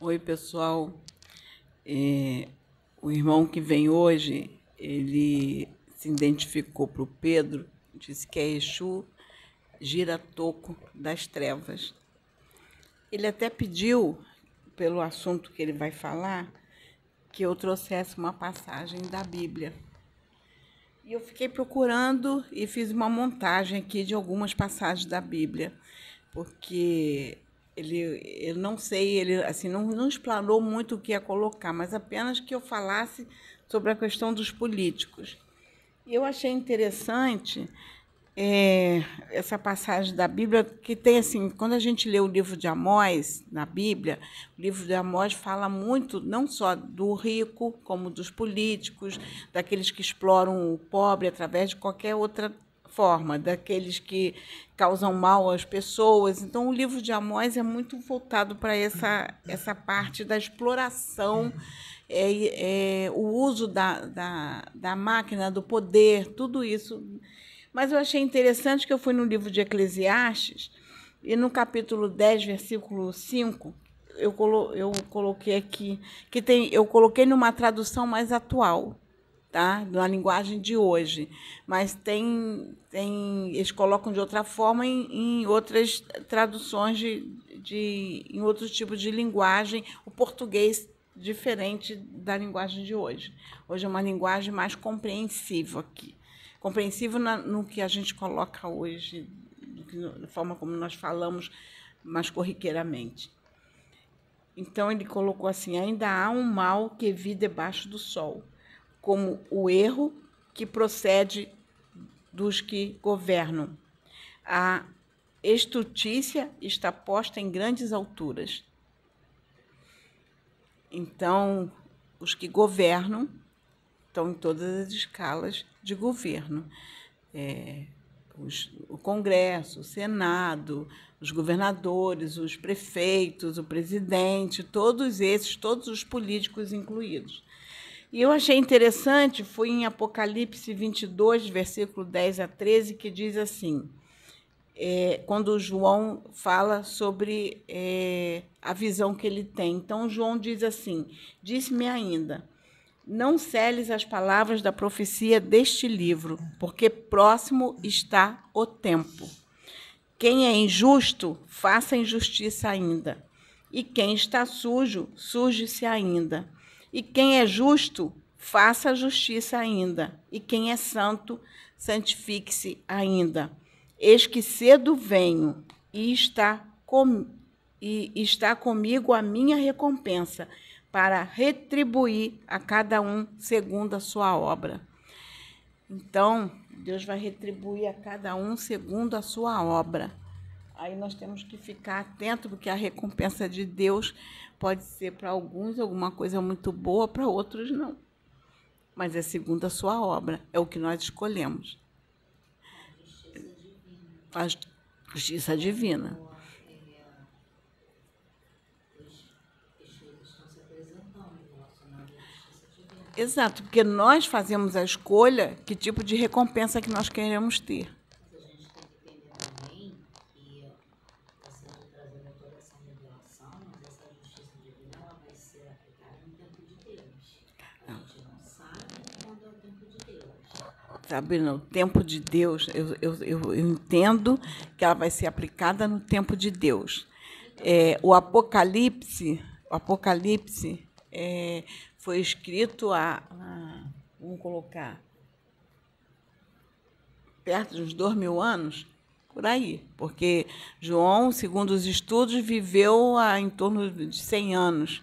Oi, pessoal. É, o irmão que vem hoje, ele se identificou para o Pedro, disse que é Exu Giratoco das Trevas. Ele até pediu, pelo assunto que ele vai falar, que eu trouxesse uma passagem da Bíblia. E eu fiquei procurando e fiz uma montagem aqui de algumas passagens da Bíblia, porque ele, eu não sei, ele assim não, não explanou muito o que ia colocar, mas apenas que eu falasse sobre a questão dos políticos. Eu achei interessante é, essa passagem da Bíblia, que tem assim, quando a gente lê o livro de Amós na Bíblia, o livro de Amós fala muito não só do rico, como dos políticos, daqueles que exploram o pobre através de qualquer outra forma, daqueles que causam mal às pessoas. Então, o livro de Amós é muito voltado para essa, essa parte da exploração, é, é, o uso da, da, da máquina, do poder, tudo isso mas eu achei interessante que eu fui no livro de Eclesiastes e no capítulo 10, versículo 5, eu, colo eu coloquei aqui, que tem, eu coloquei numa tradução mais atual, tá? Na linguagem de hoje. Mas tem, tem eles colocam de outra forma em, em outras traduções de, de em outros tipos de linguagem, o português diferente da linguagem de hoje. Hoje é uma linguagem mais compreensível aqui compreensivo na, no que a gente coloca hoje, da forma como nós falamos mais corriqueiramente. Então ele colocou assim: ainda há um mal que vi debaixo do sol, como o erro que procede dos que governam. A estutícia está posta em grandes alturas. Então, os que governam estão em todas as escalas de governo. É, os, o Congresso, o Senado, os governadores, os prefeitos, o presidente, todos esses, todos os políticos incluídos. E eu achei interessante, foi em Apocalipse 22, versículo 10 a 13, que diz assim: é, quando João fala sobre é, a visão que ele tem. Então, João diz assim: Disse-me ainda não celes as palavras da profecia deste livro, porque próximo está o tempo. Quem é injusto, faça injustiça ainda. E quem está sujo, suje-se ainda. E quem é justo, faça justiça ainda. E quem é santo, santifique-se ainda. Eis que cedo venho e está, com, e está comigo a minha recompensa para retribuir a cada um segundo a sua obra. Então, Deus vai retribuir a cada um segundo a sua obra. Aí nós temos que ficar atento, porque a recompensa de Deus pode ser para alguns alguma coisa muito boa, para outros não. Mas é segundo a sua obra, é o que nós escolhemos. A justiça divina. Exato, porque nós fazemos a escolha que tipo de recompensa que nós queremos ter. Sabe, no tempo de Deus, eu, eu, eu entendo que ela vai ser aplicada no tempo de Deus. É, o Apocalipse, o Apocalipse é, foi escrito há, vamos colocar, perto uns dois mil anos, por aí, porque João, segundo os estudos, viveu há em torno de 100 anos.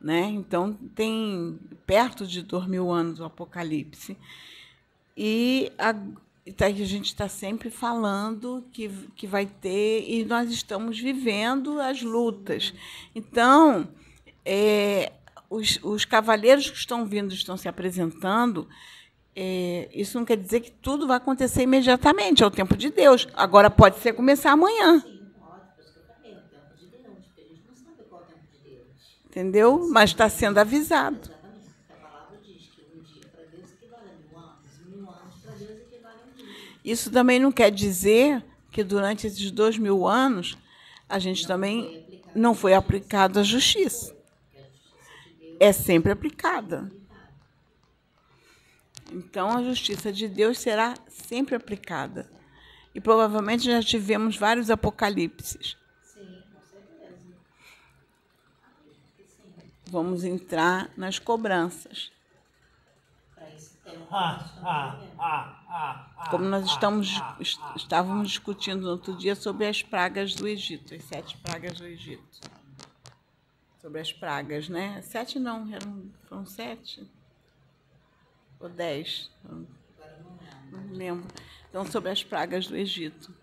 Né? Então, tem perto de dois mil anos o Apocalipse. E a, a gente está sempre falando que, que vai ter, e nós estamos vivendo as lutas. Então, é, os, os cavaleiros que estão vindo, estão se apresentando, é, isso não quer dizer que tudo vai acontecer imediatamente, é o tempo de Deus. Agora pode ser começar amanhã. Sim, falei, é o tempo de Deus, porque a gente não sabe qual é o tempo de Deus. Entendeu? Mas está sendo avisado. Exatamente, porque a palavra diz que um dia para Deus equivale a mil anos, mil anos para Deus equivale a um dia. Isso também não quer dizer que durante esses dois mil anos a gente também não foi aplicado a justiça. é sempre aplicada. Então a justiça de Deus será sempre aplicada. E provavelmente já tivemos vários apocalipses. Sim, com certeza. Vamos entrar nas cobranças. Para esse tema que Ah, nós estamos ah, vivendo. ah, ah, ah, Como nós estamos, est- estávamos discutindo no outro dia sobre as pragas do Egito, as sete pragas do Egito. Sobre as pragas, né? Sete não, eram, foram sete? Ou dez? Não lembro. Então, sobre as pragas do Egito.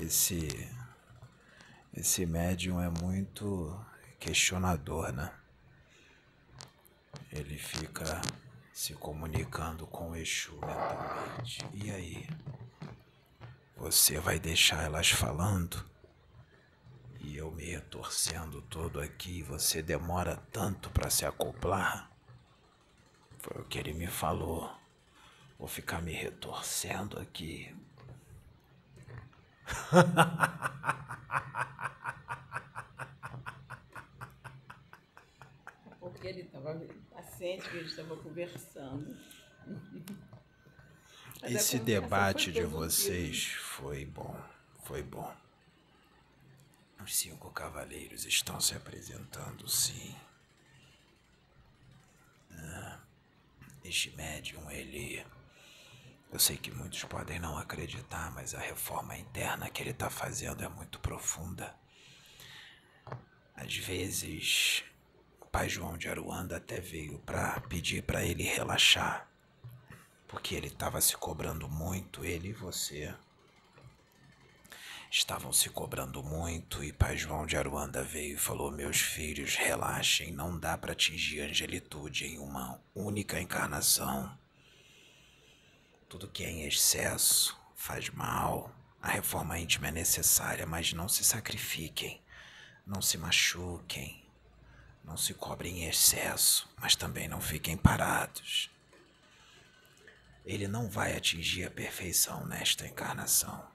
Esse esse médium é muito questionador, né? Ele fica se comunicando com o Exu mentalmente. E aí? Você vai deixar elas falando? E eu me retorcendo todo aqui, você demora tanto para se acoplar? Foi o que ele me falou. Vou ficar me retorcendo aqui Porque ele estava paciente, que a gente estava conversando. Mas a Esse conversa debate de vocês foi bom, foi bom. Os cinco cavaleiros estão se apresentando, sim. Ah, Este médium, ele. Eu sei que muitos podem não acreditar, mas a reforma interna que ele está fazendo é muito profunda. Às vezes, o pai João de Aruanda até veio para pedir para ele relaxar porque ele estava se cobrando muito, ele e você. Estavam se cobrando muito e Pai João de Aruanda veio e falou: Meus filhos, relaxem, não dá para atingir a angelitude em uma única encarnação. Tudo que é em excesso faz mal. A reforma íntima é necessária, mas não se sacrifiquem, não se machuquem, não se cobrem em excesso, mas também não fiquem parados. Ele não vai atingir a perfeição nesta encarnação.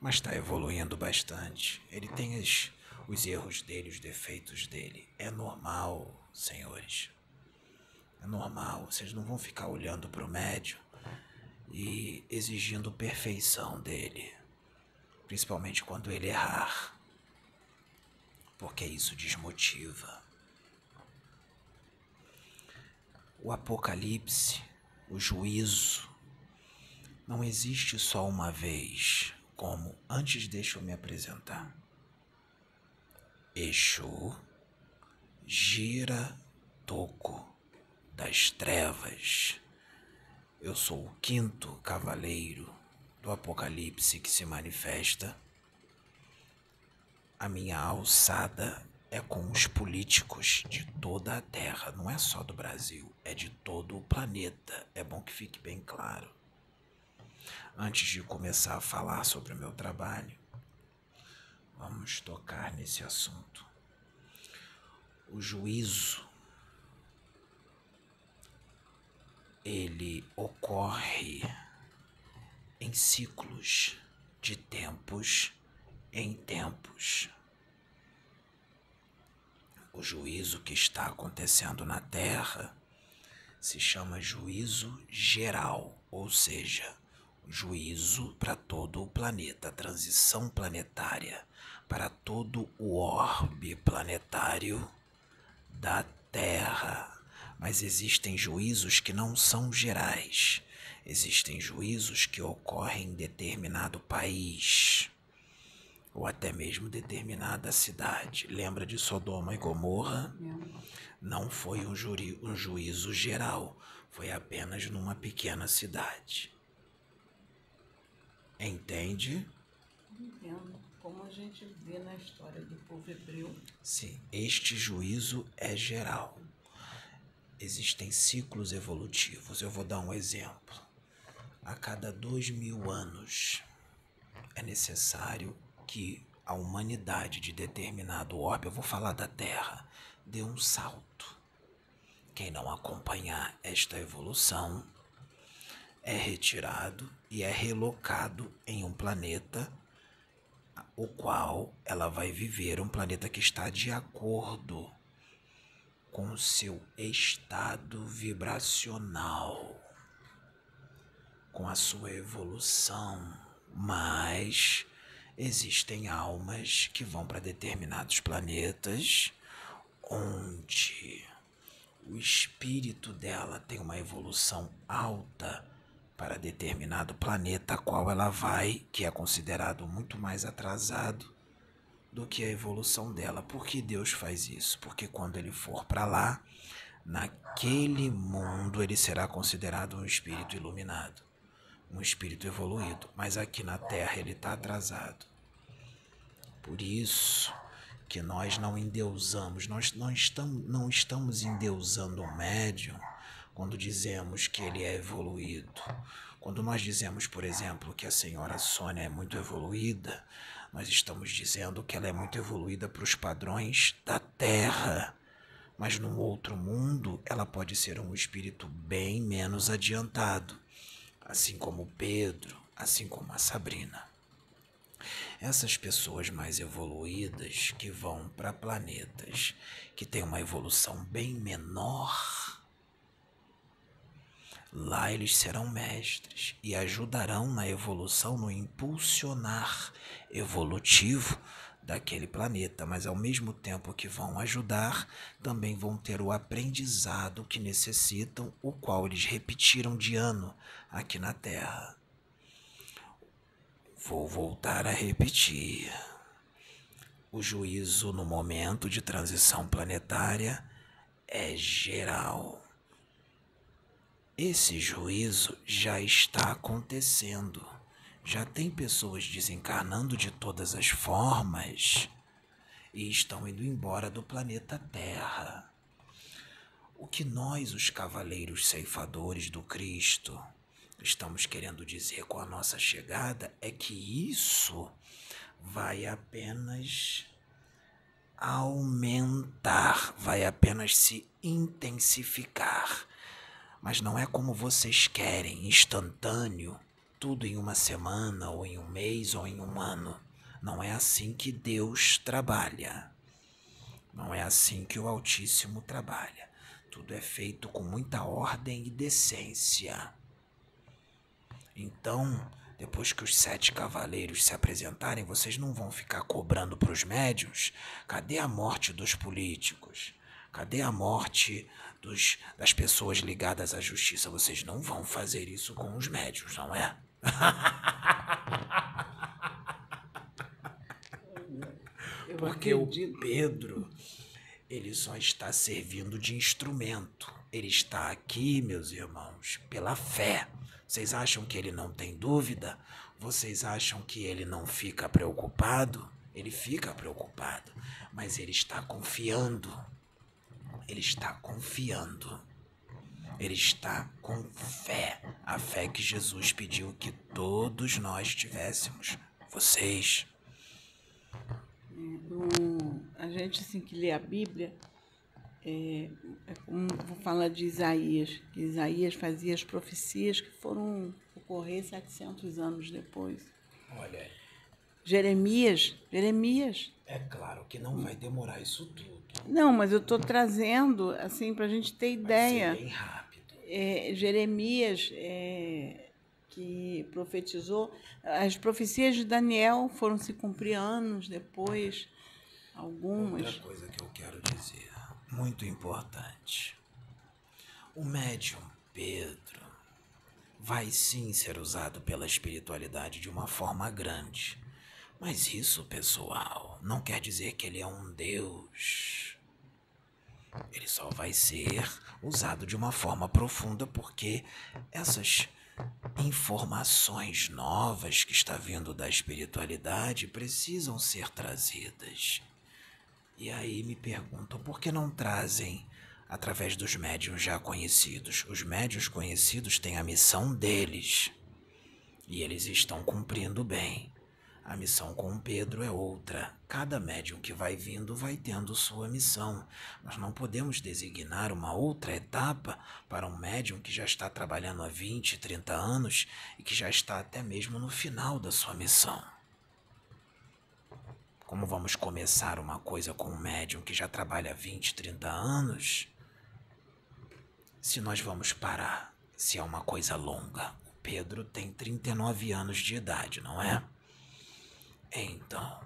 Mas está evoluindo bastante. Ele tem as- os erros dele, os defeitos dele. É normal, senhores. É normal. Vocês não vão ficar olhando para o médium e exigindo perfeição dele. Principalmente quando ele errar. Porque isso desmotiva. O apocalipse, o juízo, não existe só uma vez, como antes deixa eu me apresentar. Exu gira toco das trevas. Eu sou o quinto cavaleiro do apocalipse que se manifesta. A minha alçada é com os políticos de toda a Terra, não é só do Brasil, é de todo o planeta. É bom que fique bem claro. Antes de começar a falar sobre o meu trabalho, vamos tocar nesse assunto. O juízo ele ocorre em ciclos de tempos em tempos. O juízo que está acontecendo na Terra se chama juízo geral, ou seja, juízo para todo o planeta, transição planetária para todo o orbe planetário da Terra. Mas existem juízos que não são gerais. Existem juízos que ocorrem em determinado país ou até mesmo determinada cidade. Lembra de Sodoma e Gomorra? Não foi um, juri, um juízo geral, foi apenas numa pequena cidade. Entende? Entendo. Como a gente vê na história do povo hebreu. Sim, este juízo é geral. Existem ciclos evolutivos. Eu vou dar um exemplo. A cada dois mil anos é necessário que a humanidade de determinado orbe, eu vou falar da Terra, dê um salto. Quem não acompanhar esta evolução é retirado e é relocado em um planeta o qual ela vai viver um planeta que está de acordo com seu estado vibracional, com a sua evolução, mas existem almas que vão para determinados planetas onde o espírito dela tem uma evolução alta para determinado planeta a qual ela vai, que é considerado muito mais atrasado do que a evolução dela. Por que Deus faz isso? Porque quando ele for para lá, naquele mundo ele será considerado um espírito iluminado, um espírito evoluído, mas aqui na Terra ele está atrasado. Por isso que nós não endeusamos, nós não estamos, não estamos endeusando o médium quando dizemos que ele é evoluído. Quando nós dizemos, por exemplo, que a senhora Sônia é muito evoluída, nós estamos dizendo que ela é muito evoluída para os padrões da Terra. Mas num outro mundo, ela pode ser um espírito bem menos adiantado, assim como Pedro, assim como a Sabrina. Essas pessoas mais evoluídas que vão para planetas que têm uma evolução bem menor Lá eles serão mestres e ajudarão na evolução, no impulsionar evolutivo daquele planeta, mas ao mesmo tempo que vão ajudar, também vão ter o aprendizado que necessitam, o qual eles repetiram de ano aqui na Terra. Vou voltar a repetir. O juízo no momento de transição planetária é geral esse juízo já está acontecendo. Já tem pessoas desencarnando de todas as formas e estão indo embora do planeta Terra. O que nós, os cavaleiros ceifadores do Cristo, estamos querendo dizer com a nossa chegada é que isso vai apenas aumentar, vai apenas se intensificar mas não é como vocês querem, instantâneo, tudo em uma semana, ou em um mês, ou em um ano. Não é assim que Deus trabalha. Não é assim que o Altíssimo trabalha. Tudo é feito com muita ordem e decência. Então, depois que os sete cavaleiros se apresentarem, vocês não vão ficar cobrando para os médios: cadê a morte dos políticos? Cadê a morte dos, das pessoas ligadas à justiça? Vocês não vão fazer isso com os médios, não é? Porque o Pedro, ele só está servindo de instrumento. Ele está aqui, meus irmãos, pela fé. Vocês acham que ele não tem dúvida? Vocês acham que ele não fica preocupado? Ele fica preocupado, mas ele está confiando ele está confiando. Ele está com fé, a fé que Jesus pediu que todos nós tivéssemos. Vocês. a gente assim que lê a Bíblia, é, é como vou falar de Isaías, que Isaías fazia as profecias que foram ocorrer 700 anos depois. Olha aí. Jeremias, Jeremias. É claro que não vai demorar isso tudo. Não, mas eu estou trazendo assim para a gente ter ideia. Vai ser bem rápido. É, Jeremias é, que profetizou, as profecias de Daniel foram se cumprir anos depois, algumas. Outra coisa que eu quero dizer, muito importante. O médium Pedro vai sim ser usado pela espiritualidade de uma forma grande mas isso, pessoal, não quer dizer que ele é um Deus. Ele só vai ser usado de uma forma profunda porque essas informações novas que está vindo da espiritualidade precisam ser trazidas. E aí me perguntam por que não trazem através dos médiuns já conhecidos? Os médiuns conhecidos têm a missão deles e eles estão cumprindo bem. A missão com Pedro é outra. Cada médium que vai vindo vai tendo sua missão. Nós não podemos designar uma outra etapa para um médium que já está trabalhando há 20, 30 anos e que já está até mesmo no final da sua missão. Como vamos começar uma coisa com um médium que já trabalha 20, 30 anos? Se nós vamos parar, se é uma coisa longa. O Pedro tem 39 anos de idade, não é? Então,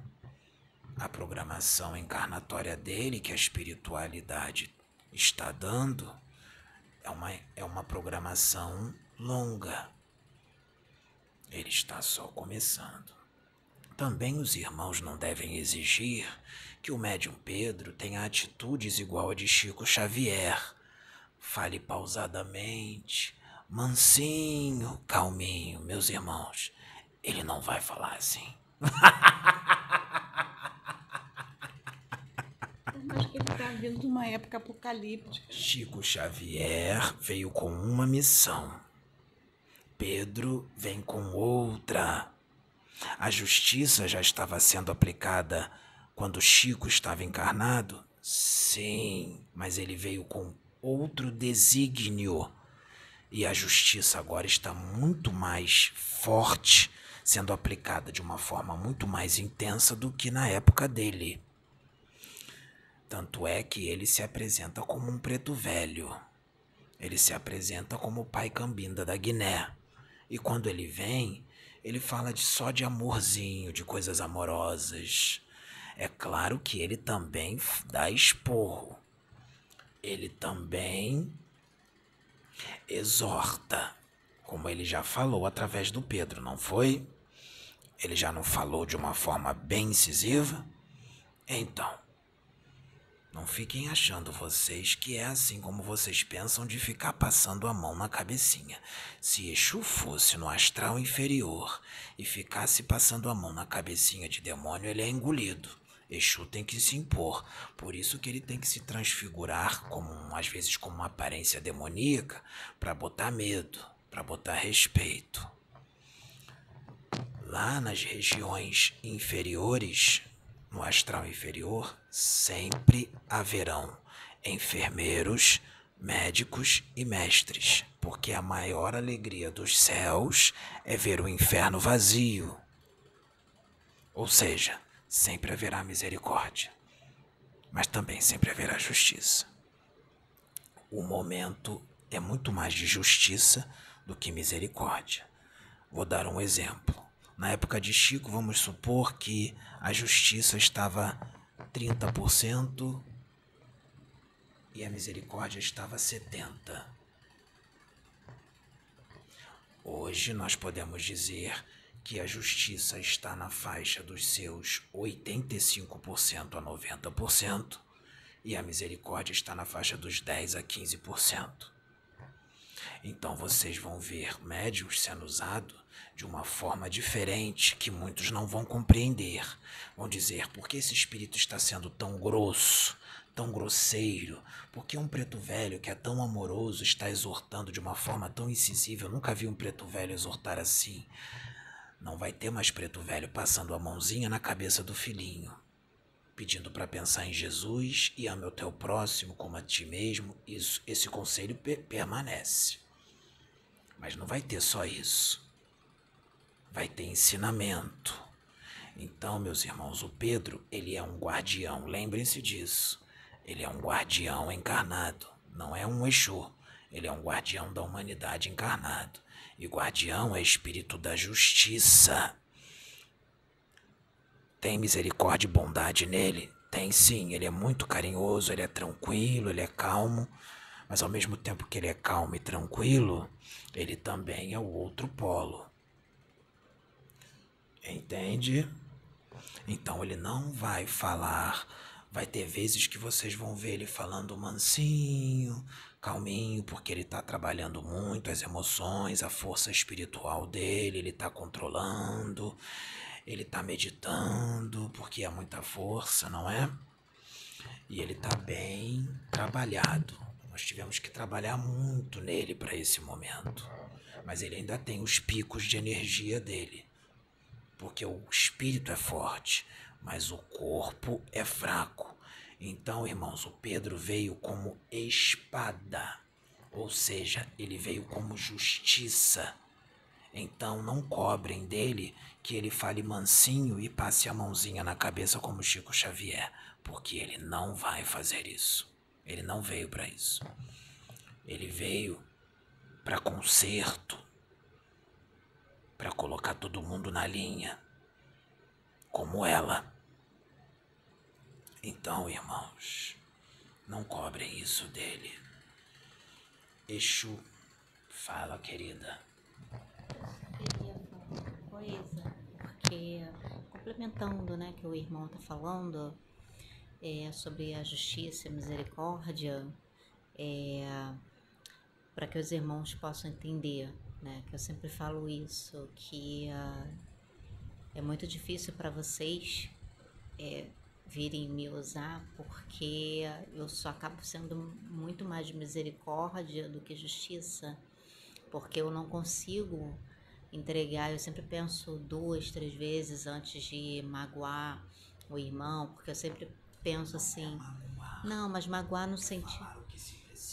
a programação encarnatória dele, que a espiritualidade está dando, é uma, é uma programação longa. Ele está só começando. Também os irmãos não devem exigir que o médium Pedro tenha atitudes igual a de Chico Xavier. Fale pausadamente, mansinho, calminho, meus irmãos. Ele não vai falar assim. Que ele está vindo de uma época apocalíptica. Chico Xavier veio com uma missão. Pedro vem com outra. A justiça já estava sendo aplicada quando Chico estava encarnado? Sim, mas ele veio com outro desígnio. E a justiça agora está muito mais forte, sendo aplicada de uma forma muito mais intensa do que na época dele. Tanto é que ele se apresenta como um preto velho. Ele se apresenta como o pai Cambinda da Guiné. E quando ele vem, ele fala de só de amorzinho, de coisas amorosas. É claro que ele também dá esporro. Ele também exorta, como ele já falou através do Pedro, não foi? Ele já não falou de uma forma bem incisiva? Então, não fiquem achando vocês que é assim como vocês pensam de ficar passando a mão na cabecinha. Se Exu fosse no astral inferior e ficasse passando a mão na cabecinha de demônio, ele é engolido. Exu tem que se impor, por isso que ele tem que se transfigurar como às vezes como uma aparência demoníaca para botar medo, para botar respeito. Lá nas regiões inferiores, no astral inferior, sempre haverão enfermeiros, médicos e mestres, porque a maior alegria dos céus é ver o inferno vazio. Ou seja, sempre haverá misericórdia, mas também sempre haverá justiça. O momento é muito mais de justiça do que misericórdia. Vou dar um exemplo. Na época de Chico, vamos supor que a justiça estava 30% e a misericórdia estava 70%. Hoje nós podemos dizer que a justiça está na faixa dos seus 85% a 90% e a misericórdia está na faixa dos 10 a 15%. Então vocês vão ver médios sendo usados de uma forma diferente que muitos não vão compreender. Vão dizer: por que esse espírito está sendo tão grosso, tão grosseiro? Por que um preto velho que é tão amoroso está exortando de uma forma tão incisiva? Eu nunca vi um preto velho exortar assim. Não vai ter mais preto velho passando a mãozinha na cabeça do filhinho, pedindo para pensar em Jesus e ame o teu próximo como a ti mesmo. Isso, esse conselho permanece. Mas não vai ter só isso vai ter ensinamento. Então, meus irmãos, o Pedro, ele é um guardião, lembrem-se disso. Ele é um guardião encarnado, não é um Exu. Ele é um guardião da humanidade encarnado. E guardião é espírito da justiça. Tem misericórdia e bondade nele? Tem sim, ele é muito carinhoso, ele é tranquilo, ele é calmo, mas ao mesmo tempo que ele é calmo e tranquilo, ele também é o outro polo. Entende? Então ele não vai falar. Vai ter vezes que vocês vão ver ele falando mansinho, calminho, porque ele está trabalhando muito as emoções, a força espiritual dele, ele está controlando, ele está meditando, porque é muita força, não é? E ele está bem trabalhado. Nós tivemos que trabalhar muito nele para esse momento. Mas ele ainda tem os picos de energia dele porque o espírito é forte, mas o corpo é fraco. Então, irmãos, o Pedro veio como espada, ou seja, ele veio como justiça. Então não cobrem dele que ele fale mansinho e passe a mãozinha na cabeça como Chico Xavier, porque ele não vai fazer isso. Ele não veio para isso. Ele veio para conserto, para colocar todo mundo na linha, como ela. Então, irmãos, não cobrem isso dele. Exu, fala, querida. coisa, porque complementando, né, que o irmão tá falando é, sobre a justiça a misericórdia, é, para que os irmãos possam entender, né, que eu sempre falo isso, que uh, é muito difícil para vocês é, virem me usar, porque eu só acabo sendo muito mais misericórdia do que justiça, porque eu não consigo entregar, eu sempre penso duas, três vezes antes de magoar o irmão, porque eu sempre penso assim, não, mas magoar no sentido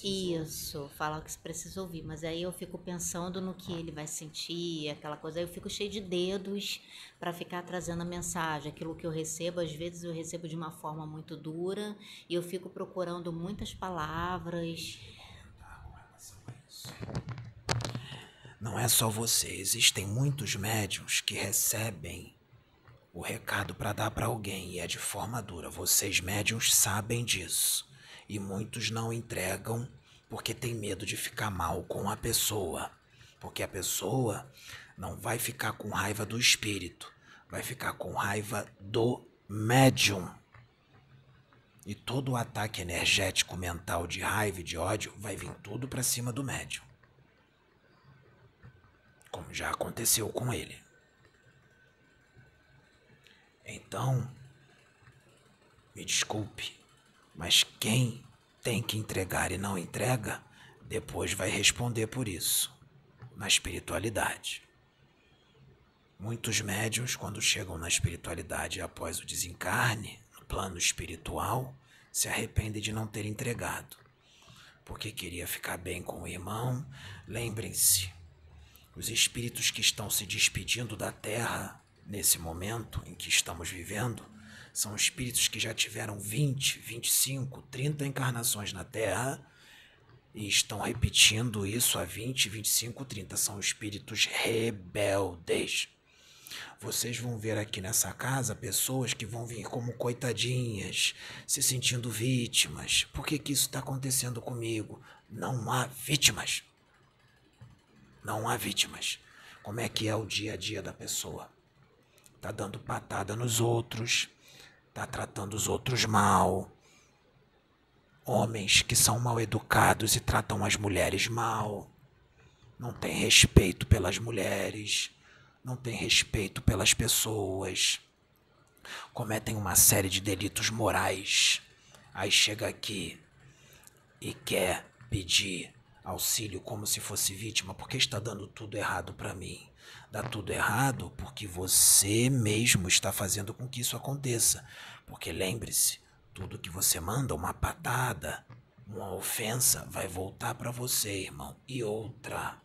isso, falar o que se precisa ouvir. Mas aí eu fico pensando no que ele vai sentir, aquela coisa. Aí eu fico cheio de dedos para ficar trazendo a mensagem. Aquilo que eu recebo, às vezes eu recebo de uma forma muito dura e eu fico procurando muitas palavras. Não é só você, existem muitos médiums que recebem o recado para dar para alguém e é de forma dura. Vocês médiums sabem disso e muitos não entregam porque tem medo de ficar mal com a pessoa. Porque a pessoa não vai ficar com raiva do espírito, vai ficar com raiva do médium. E todo o ataque energético mental de raiva e de ódio vai vir tudo para cima do médium. Como já aconteceu com ele. Então, me desculpe, mas quem tem que entregar e não entrega, depois vai responder por isso, na espiritualidade. Muitos médios, quando chegam na espiritualidade após o desencarne, no plano espiritual, se arrependem de não ter entregado, porque queria ficar bem com o irmão. Lembrem-se, os espíritos que estão se despedindo da Terra nesse momento em que estamos vivendo são espíritos que já tiveram 20, 25, 30 encarnações na Terra e estão repetindo isso há 20, 25, 30. São espíritos rebeldes. Vocês vão ver aqui nessa casa pessoas que vão vir como coitadinhas, se sentindo vítimas. Por que, que isso está acontecendo comigo? Não há vítimas. Não há vítimas. Como é que é o dia a dia da pessoa? Tá dando patada nos outros, está tratando os outros mal. Homens que são mal educados e tratam as mulheres mal. Não tem respeito pelas mulheres, não tem respeito pelas pessoas. Cometem uma série de delitos morais. Aí chega aqui e quer pedir auxílio como se fosse vítima, porque está dando tudo errado para mim. Dá tudo errado porque você mesmo está fazendo com que isso aconteça. Porque lembre-se, tudo que você manda, uma patada, uma ofensa, vai voltar para você, irmão. E outra.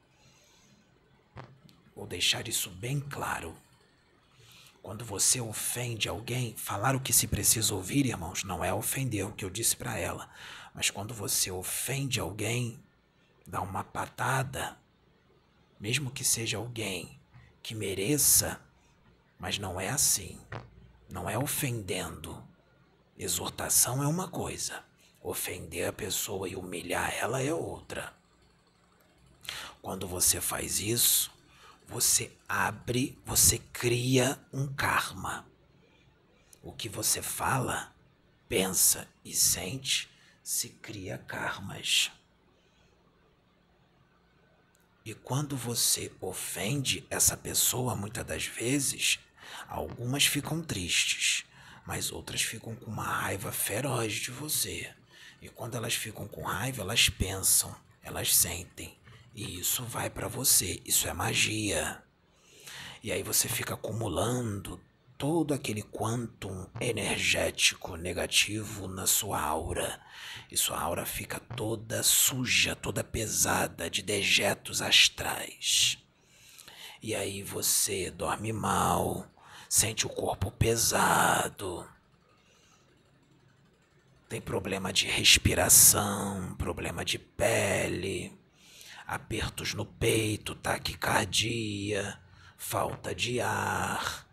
Vou deixar isso bem claro. Quando você ofende alguém, falar o que se precisa ouvir, irmãos, não é ofender o que eu disse para ela. Mas quando você ofende alguém, dá uma patada, mesmo que seja alguém que mereça, mas não é assim. Não é ofendendo. Exortação é uma coisa, ofender a pessoa e humilhar ela é outra. Quando você faz isso, você abre, você cria um karma. O que você fala, pensa e sente se cria karmas. E quando você ofende essa pessoa, muitas das vezes, algumas ficam tristes, mas outras ficam com uma raiva feroz de você. E quando elas ficam com raiva, elas pensam, elas sentem. E isso vai para você, isso é magia. E aí você fica acumulando todo aquele quantum energético negativo na sua aura. E sua aura fica toda suja, toda pesada de dejetos astrais. E aí você dorme mal, sente o corpo pesado, tem problema de respiração, problema de pele, apertos no peito, taquicardia, falta de ar,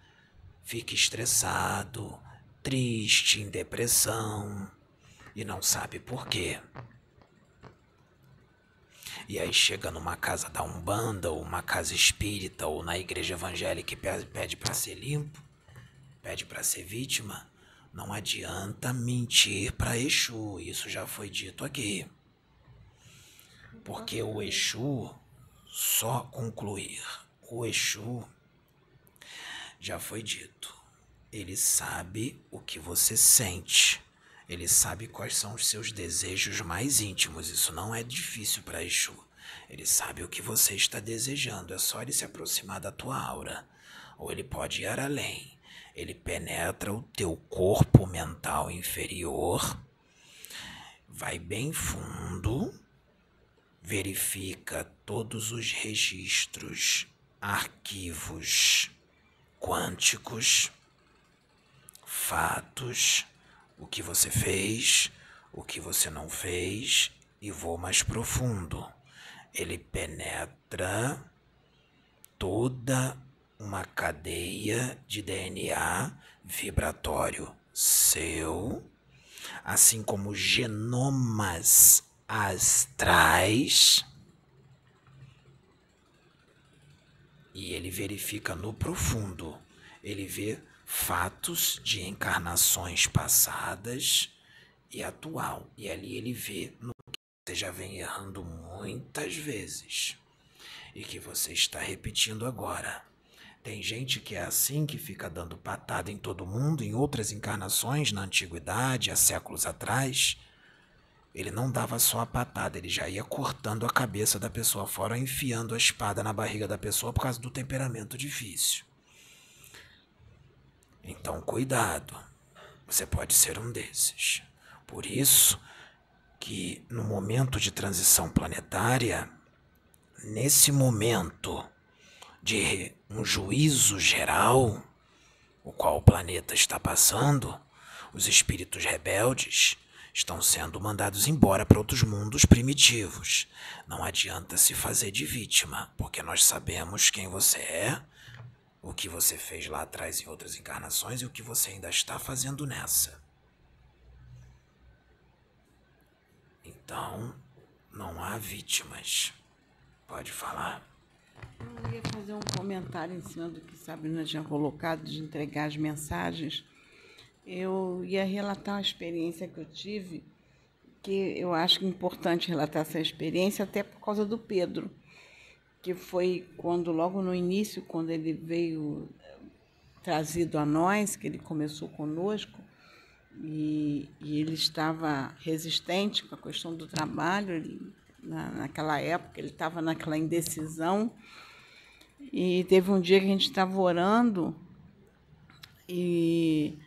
fica estressado, triste, em depressão e não sabe por quê. E aí chega numa casa da Umbanda, ou uma casa espírita, ou na igreja evangélica e pede para ser limpo, pede para ser vítima. Não adianta mentir para Exu, isso já foi dito aqui. Porque o Exu, só concluir, o Exu já foi dito. Ele sabe o que você sente. Ele sabe quais são os seus desejos mais íntimos. Isso não é difícil para Exu. Ele sabe o que você está desejando. É só ele se aproximar da tua aura. Ou ele pode ir além. Ele penetra o teu corpo mental inferior, vai bem fundo, verifica todos os registros, arquivos quânticos, fatos o que você fez, o que você não fez e vou mais profundo. Ele penetra toda uma cadeia de DNA vibratório seu, assim como genomas astrais. E ele verifica no profundo, ele vê fatos de encarnações passadas e atual. E ali ele vê no que você já vem errando muitas vezes e que você está repetindo agora. Tem gente que é assim, que fica dando patada em todo mundo, em outras encarnações, na antiguidade, há séculos atrás. Ele não dava só a patada, ele já ia cortando a cabeça da pessoa fora, enfiando a espada na barriga da pessoa por causa do temperamento difícil. Então, cuidado. Você pode ser um desses. Por isso que no momento de transição planetária, nesse momento de um juízo geral, o qual o planeta está passando, os espíritos rebeldes estão sendo mandados embora para outros mundos primitivos. Não adianta se fazer de vítima, porque nós sabemos quem você é o que você fez lá atrás em outras encarnações e o que você ainda está fazendo nessa. Então, não há vítimas. Pode falar. Eu ia fazer um comentário em cima do que Sabrina tinha colocado de entregar as mensagens. Eu ia relatar uma experiência que eu tive, que eu acho importante relatar essa experiência, até por causa do Pedro que foi quando, logo no início, quando ele veio eh, trazido a nós, que ele começou conosco, e, e ele estava resistente com a questão do trabalho, ele, na, naquela época, ele estava naquela indecisão, e teve um dia que a gente estava orando, e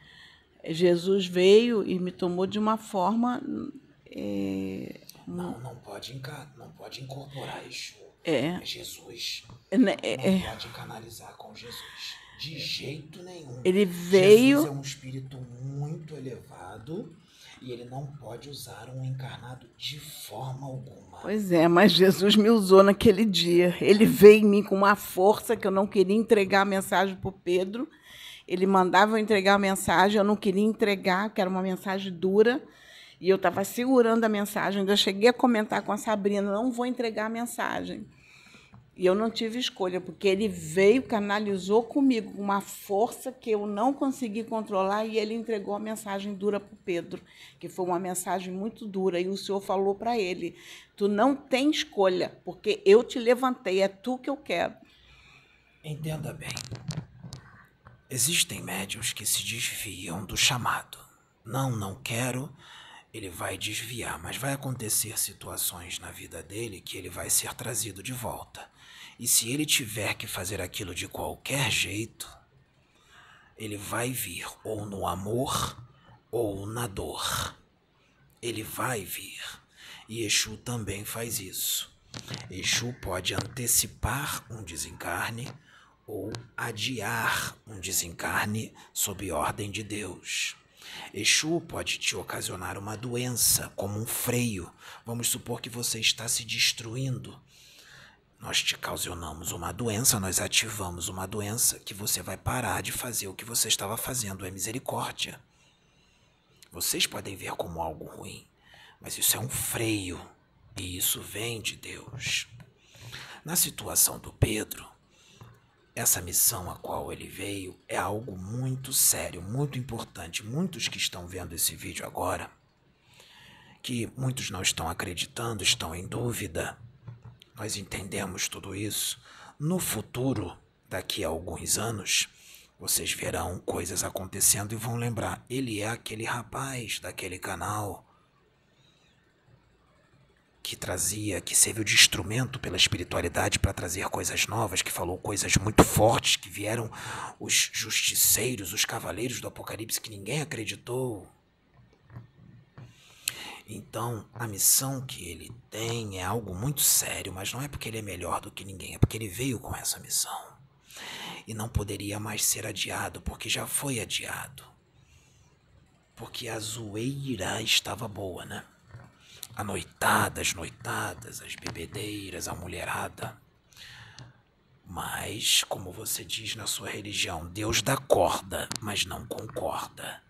Jesus veio e me tomou de uma forma. É, não, não pode, não pode incorporar isso é. é Jesus. É, né, é, não pode canalizar com Jesus. De jeito nenhum. Ele veio. Jesus é um espírito muito elevado e ele não pode usar um encarnado de forma alguma. Pois é, mas Jesus me usou naquele dia. Ele veio em mim com uma força que eu não queria entregar a mensagem para o Pedro. Ele mandava eu entregar a mensagem, eu não queria entregar, que era uma mensagem dura. E eu estava segurando a mensagem, ainda cheguei a comentar com a Sabrina, não vou entregar a mensagem. E eu não tive escolha, porque ele veio, canalizou comigo uma força que eu não consegui controlar e ele entregou a mensagem dura para o Pedro, que foi uma mensagem muito dura. E o Senhor falou para ele: Tu não tem escolha, porque eu te levantei, é tu que eu quero. Entenda bem. Existem médios que se desviam do chamado. Não, não quero ele vai desviar, mas vai acontecer situações na vida dele que ele vai ser trazido de volta. E se ele tiver que fazer aquilo de qualquer jeito, ele vai vir ou no amor ou na dor. Ele vai vir. E Exu também faz isso. Exu pode antecipar um desencarne ou adiar um desencarne sob ordem de Deus. Exu pode te ocasionar uma doença, como um freio. Vamos supor que você está se destruindo. Nós te ocasionamos uma doença, nós ativamos uma doença que você vai parar de fazer o que você estava fazendo. É misericórdia. Vocês podem ver como algo ruim, mas isso é um freio e isso vem de Deus. Na situação do Pedro, essa missão a qual ele veio é algo muito sério, muito importante. Muitos que estão vendo esse vídeo agora, que muitos não estão acreditando, estão em dúvida. Nós entendemos tudo isso. No futuro, daqui a alguns anos, vocês verão coisas acontecendo e vão lembrar: ele é aquele rapaz daquele canal que trazia, que serviu de instrumento pela espiritualidade para trazer coisas novas, que falou coisas muito fortes, que vieram os justiceiros, os cavaleiros do Apocalipse que ninguém acreditou. Então, a missão que ele tem é algo muito sério, mas não é porque ele é melhor do que ninguém, é porque ele veio com essa missão. E não poderia mais ser adiado, porque já foi adiado. Porque a zoeira estava boa, né? A noitada, as noitadas, as bebedeiras, a mulherada. Mas, como você diz na sua religião, Deus dá corda, mas não concorda.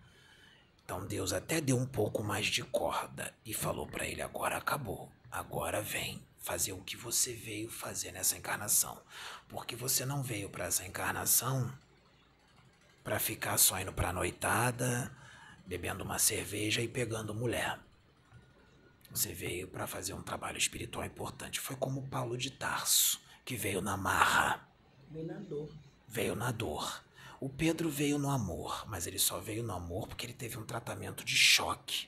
Então Deus até deu um pouco mais de corda e falou para ele: agora acabou, agora vem fazer o que você veio fazer nessa encarnação. Porque você não veio para essa encarnação para ficar só indo para noitada, bebendo uma cerveja e pegando mulher. Você veio para fazer um trabalho espiritual importante. Foi como Paulo de Tarso, que veio na marra. Veio na dor. Veio na dor. O Pedro veio no amor, mas ele só veio no amor porque ele teve um tratamento de choque.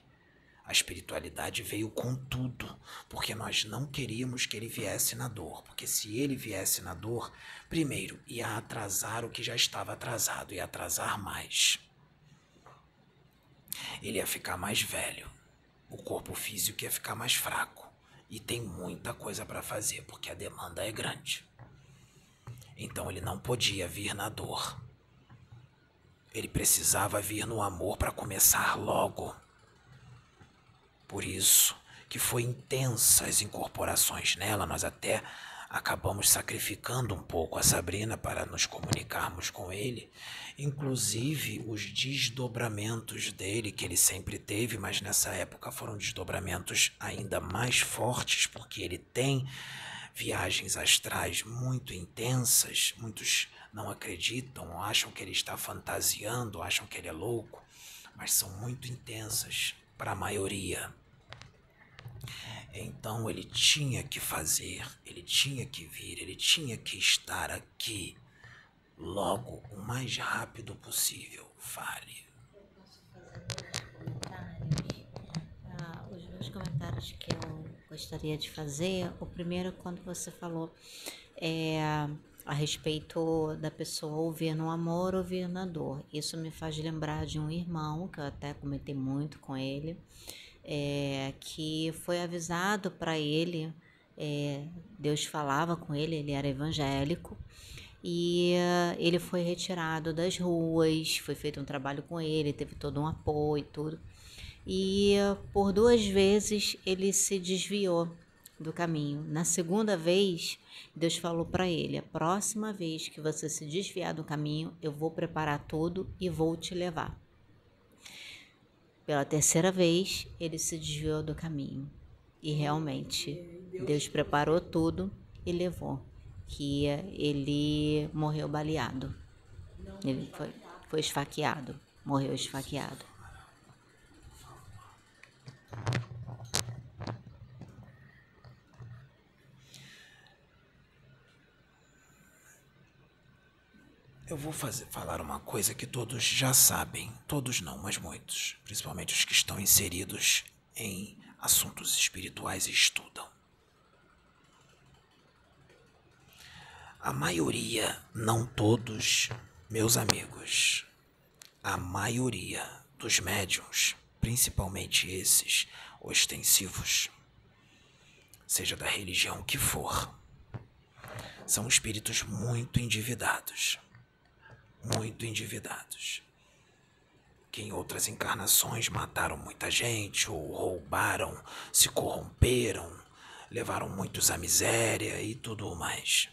A espiritualidade veio com tudo, porque nós não queríamos que ele viesse na dor, porque se ele viesse na dor, primeiro ia atrasar o que já estava atrasado, ia atrasar mais. Ele ia ficar mais velho o corpo físico ia ficar mais fraco. E tem muita coisa para fazer, porque a demanda é grande. Então ele não podia vir na dor. Ele precisava vir no amor para começar logo. Por isso que foi intensa as incorporações nela, nós até acabamos sacrificando um pouco a Sabrina para nos comunicarmos com ele, inclusive os desdobramentos dele que ele sempre teve, mas nessa época foram desdobramentos ainda mais fortes, porque ele tem viagens astrais muito intensas, muitos não acreditam, acham que ele está fantasiando, acham que ele é louco, mas são muito intensas para a maioria. Então ele tinha que fazer, ele tinha que vir, ele tinha que estar aqui logo o mais rápido possível. Fale. Eu posso fazer. Ah, os dois comentários que eu gostaria de fazer. O primeiro, quando você falou é, a respeito da pessoa ouvir no amor, ouvir na dor. Isso me faz lembrar de um irmão que eu até comentei muito com ele é, que foi avisado para ele, é, Deus falava com ele, ele era evangélico, e uh, ele foi retirado das ruas, foi feito um trabalho com ele, teve todo um apoio e tudo. E por duas vezes ele se desviou do caminho. Na segunda vez, Deus falou para ele: a próxima vez que você se desviar do caminho, eu vou preparar tudo e vou te levar. Pela terceira vez, ele se desviou do caminho. E realmente, Deus preparou tudo e levou. Que ele morreu baleado. Ele foi, foi esfaqueado. Morreu esfaqueado. Eu vou fazer, falar uma coisa que todos já sabem, todos não, mas muitos, principalmente os que estão inseridos em assuntos espirituais e estudam. A maioria, não todos, meus amigos, a maioria dos médiums, principalmente esses ostensivos, seja da religião que for, São espíritos muito endividados. Muito endividados. Que em outras encarnações mataram muita gente, ou roubaram, se corromperam, levaram muitos à miséria e tudo mais.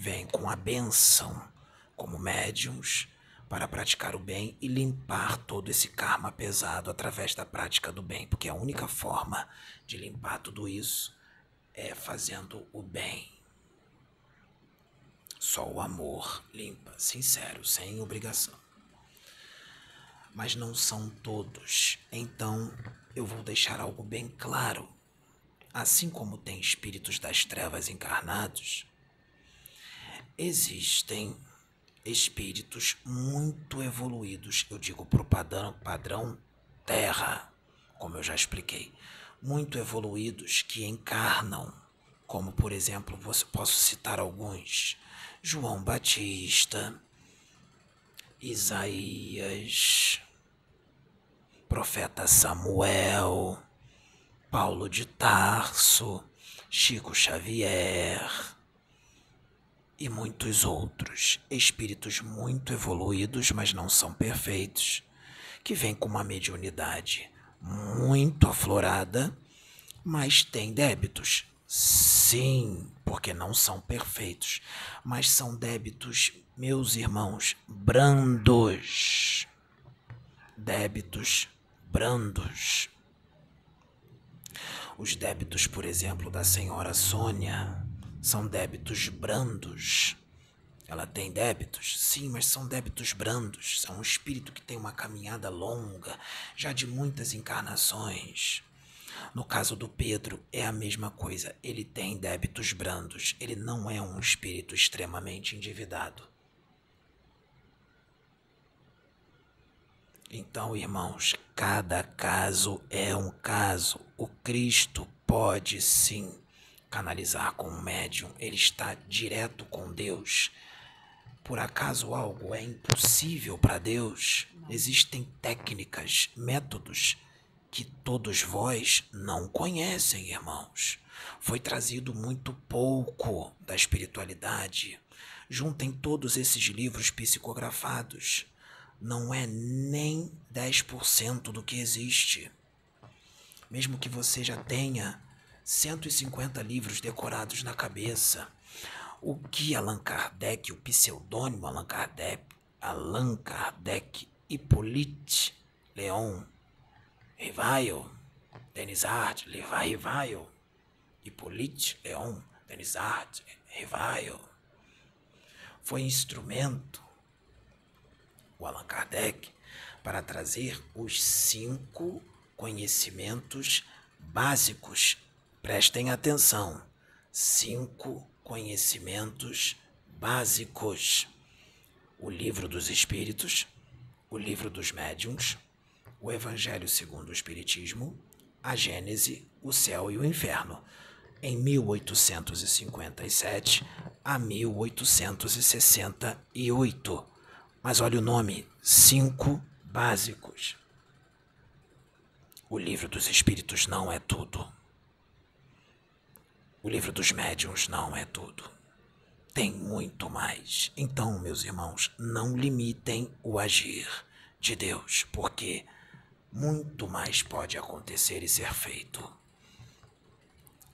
Vêm com a benção como médiums para praticar o bem e limpar todo esse karma pesado através da prática do bem, porque a única forma de limpar tudo isso é fazendo o bem. Só o amor limpa, sincero, sem obrigação. Mas não são todos. Então eu vou deixar algo bem claro. Assim como tem espíritos das trevas encarnados, existem espíritos muito evoluídos, eu digo para o padrão, padrão Terra, como eu já expliquei, muito evoluídos que encarnam, como por exemplo, posso citar alguns: João Batista, Isaías, profeta Samuel, Paulo de Tarso, Chico Xavier e muitos outros, espíritos muito evoluídos, mas não são perfeitos, que vêm com uma mediunidade muito aflorada, mas têm débitos. Sim, porque não são perfeitos, mas são débitos, meus irmãos, brandos. Débitos brandos. Os débitos, por exemplo, da senhora Sônia são débitos brandos. Ela tem débitos? Sim, mas são débitos brandos. São um espírito que tem uma caminhada longa, já de muitas encarnações. No caso do Pedro, é a mesma coisa. Ele tem débitos brandos. Ele não é um espírito extremamente endividado. Então, irmãos, cada caso é um caso. O Cristo pode sim canalizar com o médium, ele está direto com Deus. Por acaso algo é impossível para Deus? Existem técnicas, métodos que todos vós não conhecem, irmãos. Foi trazido muito pouco da espiritualidade. Juntem todos esses livros psicografados. Não é nem 10% do que existe. Mesmo que você já tenha 150 livros decorados na cabeça. O que Allan Kardec, o pseudônimo Allan Kardec, Allan Kardec, Hippolyte Leon Rivail, Denisard, Levi Rivail, Hippolyte Leon Denisard, Rivail, foi instrumento, o Allan Kardec, para trazer os cinco conhecimentos básicos Prestem atenção. Cinco conhecimentos básicos: o livro dos Espíritos, o livro dos Médiuns, o Evangelho segundo o Espiritismo, a Gênese, o céu e o inferno, em 1857 a 1868. Mas olha o nome: Cinco Básicos. O livro dos Espíritos não é tudo. O livro dos médiuns não é tudo. Tem muito mais. Então, meus irmãos, não limitem o agir de Deus, porque muito mais pode acontecer e ser feito.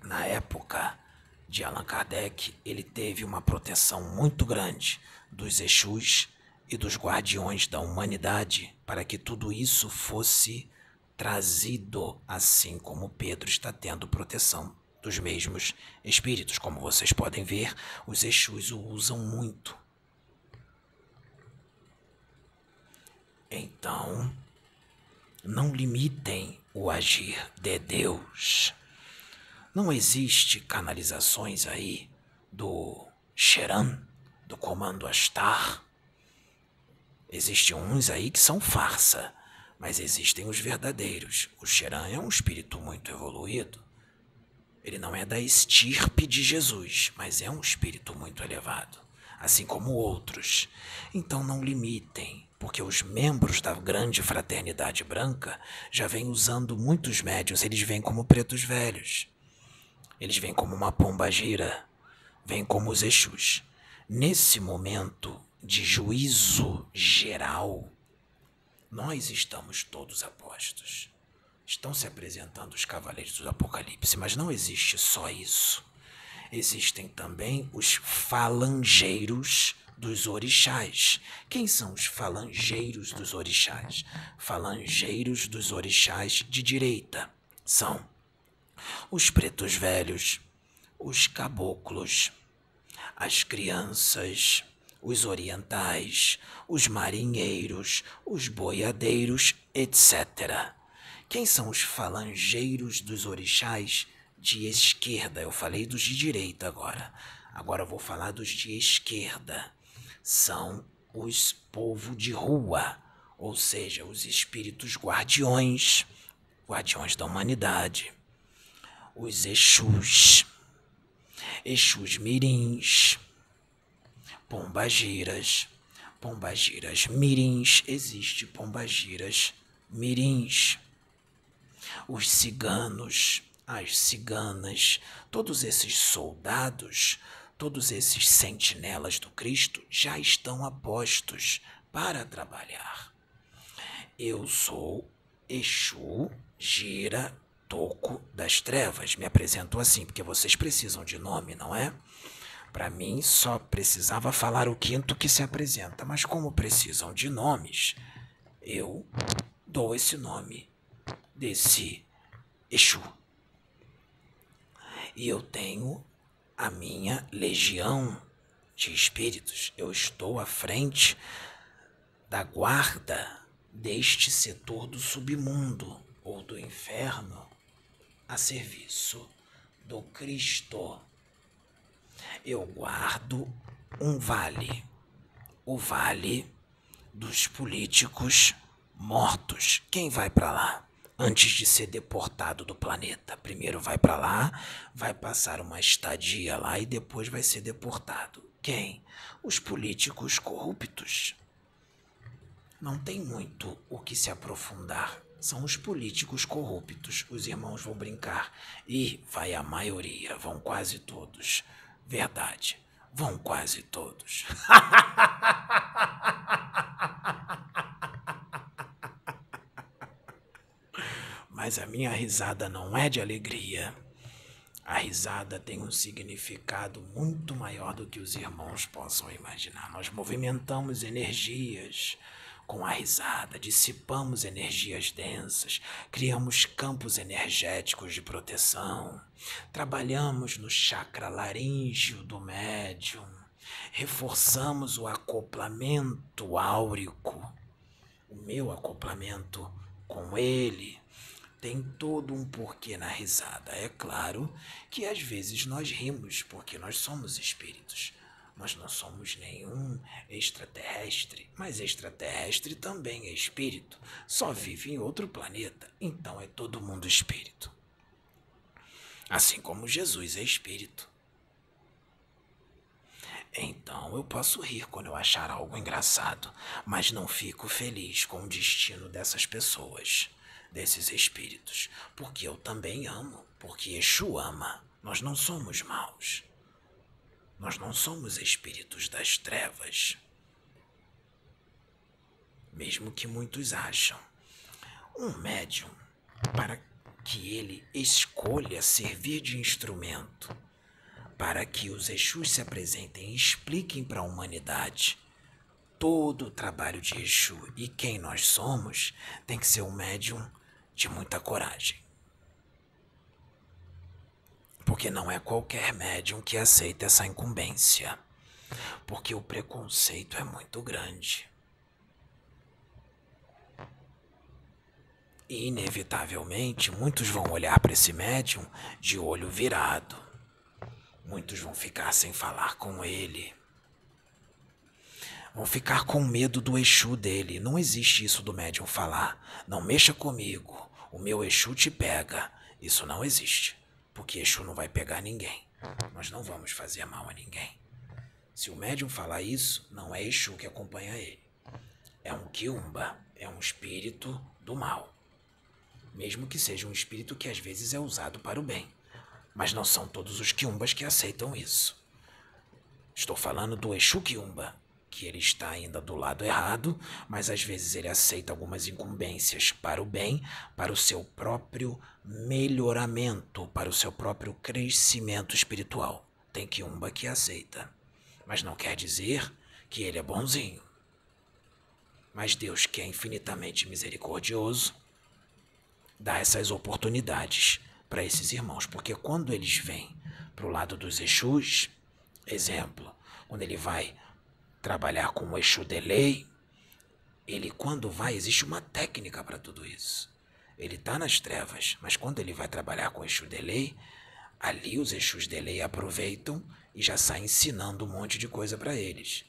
Na época de Allan Kardec, ele teve uma proteção muito grande dos Exus e dos guardiões da humanidade para que tudo isso fosse trazido, assim como Pedro está tendo proteção dos mesmos espíritos. Como vocês podem ver, os Exus o usam muito. Então, não limitem o agir de Deus. Não existe canalizações aí do Xeran, do comando Astar. Existem uns aí que são farsa, mas existem os verdadeiros. O Xeran é um espírito muito evoluído. Ele não é da estirpe de Jesus, mas é um espírito muito elevado, assim como outros. Então não limitem, porque os membros da grande fraternidade branca já vêm usando muitos médios, eles vêm como pretos velhos. Eles vêm como uma pomba gira. vem como os Exus. Nesse momento de juízo geral, nós estamos todos apostos. Estão se apresentando os cavaleiros do Apocalipse, mas não existe só isso. Existem também os falangeiros dos orixás. Quem são os falangeiros dos orixás? Falangeiros dos orixás de direita são os pretos velhos, os caboclos, as crianças, os orientais, os marinheiros, os boiadeiros, etc. Quem são os falangeiros dos orixás de esquerda? Eu falei dos de direita agora. Agora eu vou falar dos de esquerda. São os povo de rua, ou seja, os espíritos guardiões, guardiões da humanidade, os Exus, Exus mirins, pombagiras, pombagiras mirins, existe pombagiras mirins os ciganos, as ciganas, todos esses soldados, todos esses sentinelas do Cristo já estão apostos para trabalhar. Eu sou Exu Gira Toco das Trevas. Me apresento assim, porque vocês precisam de nome, não é? Para mim, só precisava falar o quinto que se apresenta, mas como precisam de nomes, eu dou esse nome desse Exu. E eu tenho a minha legião de espíritos. Eu estou à frente da guarda deste setor do submundo ou do inferno a serviço do Cristo. Eu guardo um vale, o vale dos políticos mortos. Quem vai para lá? Antes de ser deportado do planeta. Primeiro vai para lá, vai passar uma estadia lá e depois vai ser deportado. Quem? Os políticos corruptos. Não tem muito o que se aprofundar. São os políticos corruptos. Os irmãos vão brincar. E vai a maioria, vão quase todos. Verdade, vão quase todos. Mas a minha risada não é de alegria. A risada tem um significado muito maior do que os irmãos possam imaginar. Nós movimentamos energias com a risada, dissipamos energias densas, criamos campos energéticos de proteção, trabalhamos no chakra laríngeo do médium, reforçamos o acoplamento áurico, o meu acoplamento com ele tem todo um porquê na risada. É claro que às vezes nós rimos porque nós somos espíritos. Nós não somos nenhum extraterrestre, mas extraterrestre também é espírito. Só vive em outro planeta, então é todo mundo espírito. Assim como Jesus é espírito. Então eu posso rir quando eu achar algo engraçado, mas não fico feliz com o destino dessas pessoas desses espíritos, porque eu também amo, porque Exu ama. Nós não somos maus. Nós não somos espíritos das trevas. Mesmo que muitos acham. Um médium, para que ele escolha servir de instrumento, para que os Exus se apresentem e expliquem para a humanidade todo o trabalho de Exu e quem nós somos, tem que ser um médium de muita coragem. Porque não é qualquer médium que aceita essa incumbência. Porque o preconceito é muito grande. E, inevitavelmente, muitos vão olhar para esse médium de olho virado. Muitos vão ficar sem falar com ele vão ficar com medo do Exu dele. Não existe isso do médium falar. Não mexa comigo, o meu Exu te pega. Isso não existe, porque Exu não vai pegar ninguém. Nós não vamos fazer mal a ninguém. Se o médium falar isso, não é Exu que acompanha ele. É um quiumba, é um espírito do mal. Mesmo que seja um espírito que às vezes é usado para o bem. Mas não são todos os quiumbas que aceitam isso. Estou falando do Exu Quiumba, que ele está ainda do lado errado, mas às vezes ele aceita algumas incumbências para o bem, para o seu próprio melhoramento, para o seu próprio crescimento espiritual. Tem Quiumba que aceita, mas não quer dizer que ele é bonzinho. Mas Deus, que é infinitamente misericordioso, dá essas oportunidades para esses irmãos, porque quando eles vêm para o lado dos Exus, exemplo, quando ele vai trabalhar com o Exu Delay, ele quando vai, existe uma técnica para tudo isso. Ele está nas trevas, mas quando ele vai trabalhar com o Exu Delay, ali os Exus Delay aproveitam e já saem ensinando um monte de coisa para eles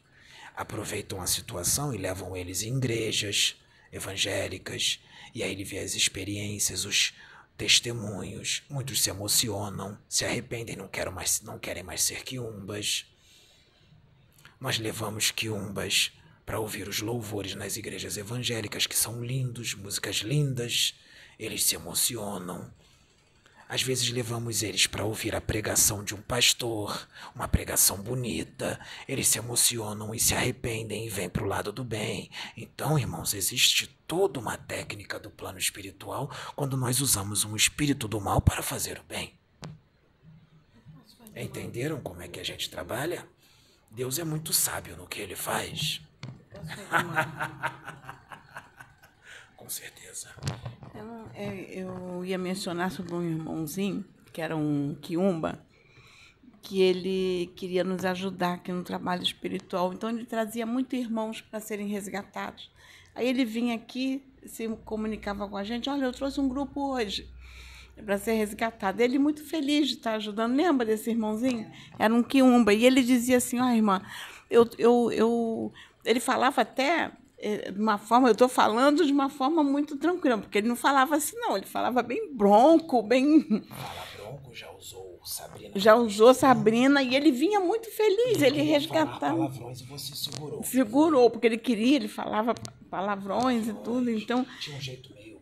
aproveitam a situação e levam eles em igrejas evangélicas, e aí ele vê as experiências, os testemunhos, muitos se emocionam, se arrependem, não querem mais, não querem mais ser quiumbas. Nós levamos quiumbas para ouvir os louvores nas igrejas evangélicas, que são lindos, músicas lindas, eles se emocionam, às vezes levamos eles para ouvir a pregação de um pastor, uma pregação bonita. Eles se emocionam e se arrependem e vêm para o lado do bem. Então, irmãos, existe toda uma técnica do plano espiritual quando nós usamos um espírito do mal para fazer o bem. Entenderam como é que a gente trabalha? Deus é muito sábio no que ele faz. Com certeza. Eu, é, eu ia mencionar sobre um irmãozinho, que era um quiumba, que ele queria nos ajudar aqui no trabalho espiritual. Então, ele trazia muitos irmãos para serem resgatados. Aí ele vinha aqui, se comunicava com a gente: Olha, eu trouxe um grupo hoje para ser resgatado. Ele muito feliz de estar ajudando. Lembra desse irmãozinho? Era um quiumba. E ele dizia assim: Ó, oh, irmã, eu, eu, eu. Ele falava até é, de uma forma, eu estou falando de uma forma muito tranquila, porque ele não falava assim, não, ele falava bem bronco, bem. Fala bronco, já usou Sabrina. Já usou Sabrina e ele vinha muito feliz, ele, ele resgatava. palavrões e você segurou. Segurou, porque ele queria, ele falava palavrões e tudo, então. Tinha um jeito meio.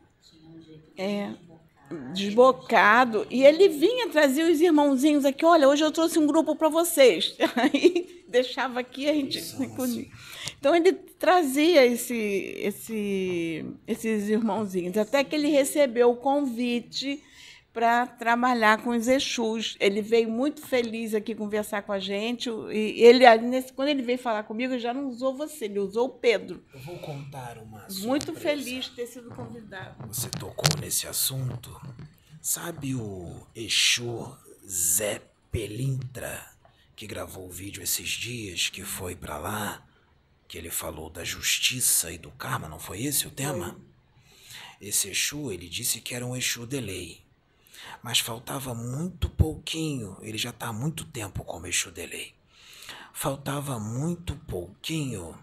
É desbocado. E ele vinha trazer os irmãozinhos aqui. Olha, hoje eu trouxe um grupo para vocês. Aí deixava aqui a gente. Então ele trazia esse, esse, esses irmãozinhos, até que ele recebeu o convite para trabalhar com os Exus. Ele veio muito feliz aqui conversar com a gente. E ele, nesse, quando ele veio falar comigo, já não usou você, ele usou o Pedro. Eu vou contar uma Muito surpresa. feliz de ter sido convidado. Você tocou nesse assunto. Sabe o Exu Zé Pelintra, que gravou o vídeo esses dias, que foi para lá, que ele falou da justiça e do karma, não foi esse o tema? Foi. Esse Exu, ele disse que era um Exu de lei mas faltava muito pouquinho. Ele já está há muito tempo como Exu Delay. Faltava muito pouquinho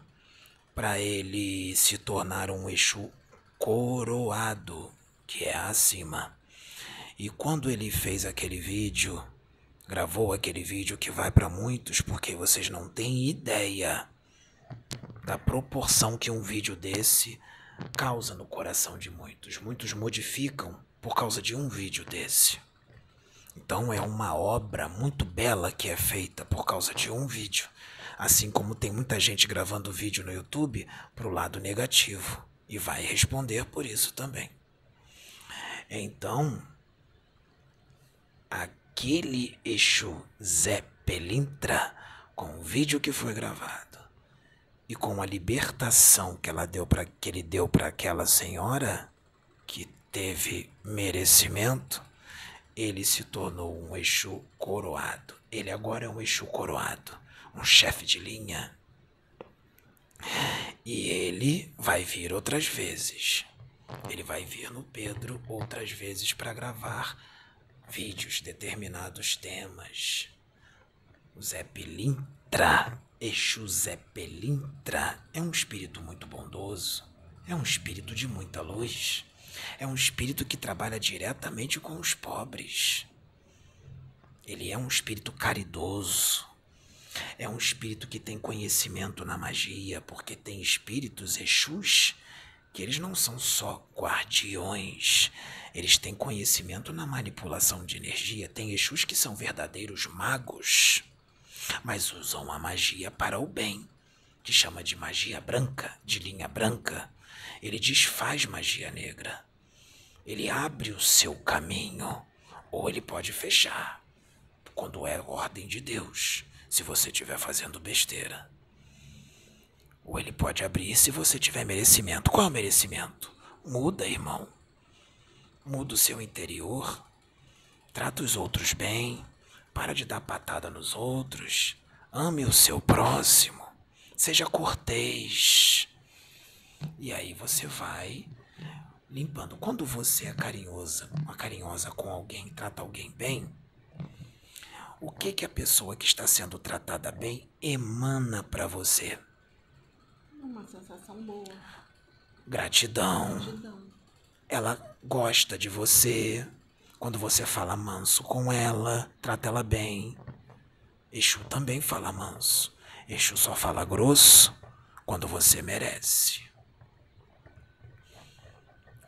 para ele se tornar um Exu coroado, que é acima. E quando ele fez aquele vídeo, gravou aquele vídeo que vai para muitos, porque vocês não têm ideia da proporção que um vídeo desse causa no coração de muitos. Muitos modificam por causa de um vídeo desse. Então é uma obra muito bela que é feita por causa de um vídeo. Assim como tem muita gente gravando vídeo no YouTube pro lado negativo e vai responder por isso também. Então, aquele Exu Zé Pelintra, com o vídeo que foi gravado e com a libertação que ela deu para que ele deu para aquela senhora teve merecimento, ele se tornou um Exu coroado. Ele agora é um Exu coroado, um chefe de linha. E ele vai vir outras vezes. Ele vai vir no Pedro outras vezes para gravar vídeos, determinados temas. O Zé Pelintra, Exu Zé Pelintra, é um espírito muito bondoso, é um espírito de muita luz. É um espírito que trabalha diretamente com os pobres. Ele é um espírito caridoso. É um espírito que tem conhecimento na magia, porque tem espíritos Exus que eles não são só guardiões, eles têm conhecimento na manipulação de energia. Tem Exus que são verdadeiros magos. mas usam a magia para o bem, que chama de magia branca, de linha branca. Ele desfaz magia negra. Ele abre o seu caminho, ou ele pode fechar, quando é ordem de Deus, se você estiver fazendo besteira. Ou ele pode abrir se você tiver merecimento. Qual é o merecimento? Muda, irmão. Muda o seu interior. Trata os outros bem. Para de dar patada nos outros. Ame o seu próximo. Seja cortês. E aí você vai limpando. Quando você é carinhosa, uma carinhosa com alguém, trata alguém bem, o que que a pessoa que está sendo tratada bem emana para você? Uma sensação boa. Gratidão. Gratidão. Ela gosta de você. Quando você fala manso com ela, trata ela bem. Exu também fala manso. Exu só fala grosso quando você merece.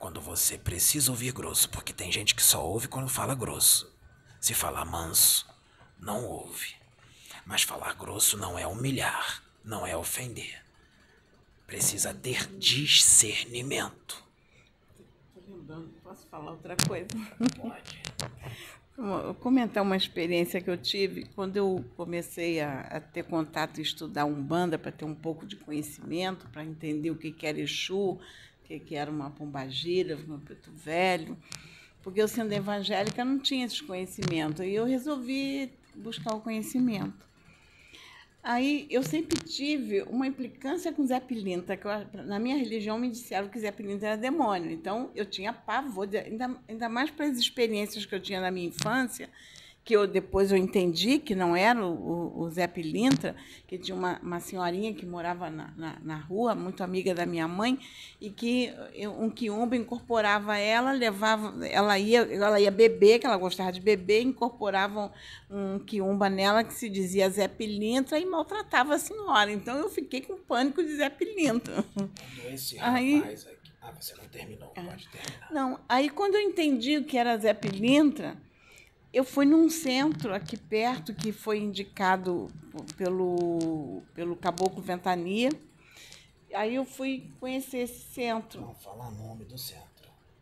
Quando você precisa ouvir grosso, porque tem gente que só ouve quando fala grosso. Se falar manso, não ouve. Mas falar grosso não é humilhar, não é ofender. Precisa ter discernimento. Tô lembrando, posso falar outra coisa? Pode. Vou comentar uma experiência que eu tive quando eu comecei a, a ter contato e estudar Umbanda para ter um pouco de conhecimento, para entender o que, que era Exu, que, que era uma pombagira, um preto velho. Porque eu, sendo evangélica, não tinha esses conhecimentos. E eu resolvi buscar o conhecimento. Aí eu sempre tive uma implicância com Zé Pilintra, que eu, na minha religião me disseram que Zé Pilintra era demônio. Então eu tinha pavor, ainda, ainda mais para as experiências que eu tinha na minha infância, que eu depois eu entendi que não era o, o Zé Pilintra, que tinha uma, uma senhorinha que morava na, na, na, rua, muito amiga da minha mãe, e que um quiumba incorporava ela, levava, ela ia, ela ia beber, que ela gostava de beber, incorporavam um quiumba nela que se dizia Zé Pilintra e maltratava a senhora. Então eu fiquei com pânico de Zé Pilintra. Esse aí, rapaz aqui. Ah, você não terminou, pode terminar. Não, aí quando eu entendi o que era Zé Pilintra, eu fui num centro aqui perto que foi indicado pelo, pelo Caboclo Ventania. Aí eu fui conhecer esse centro. Não fala o nome do centro.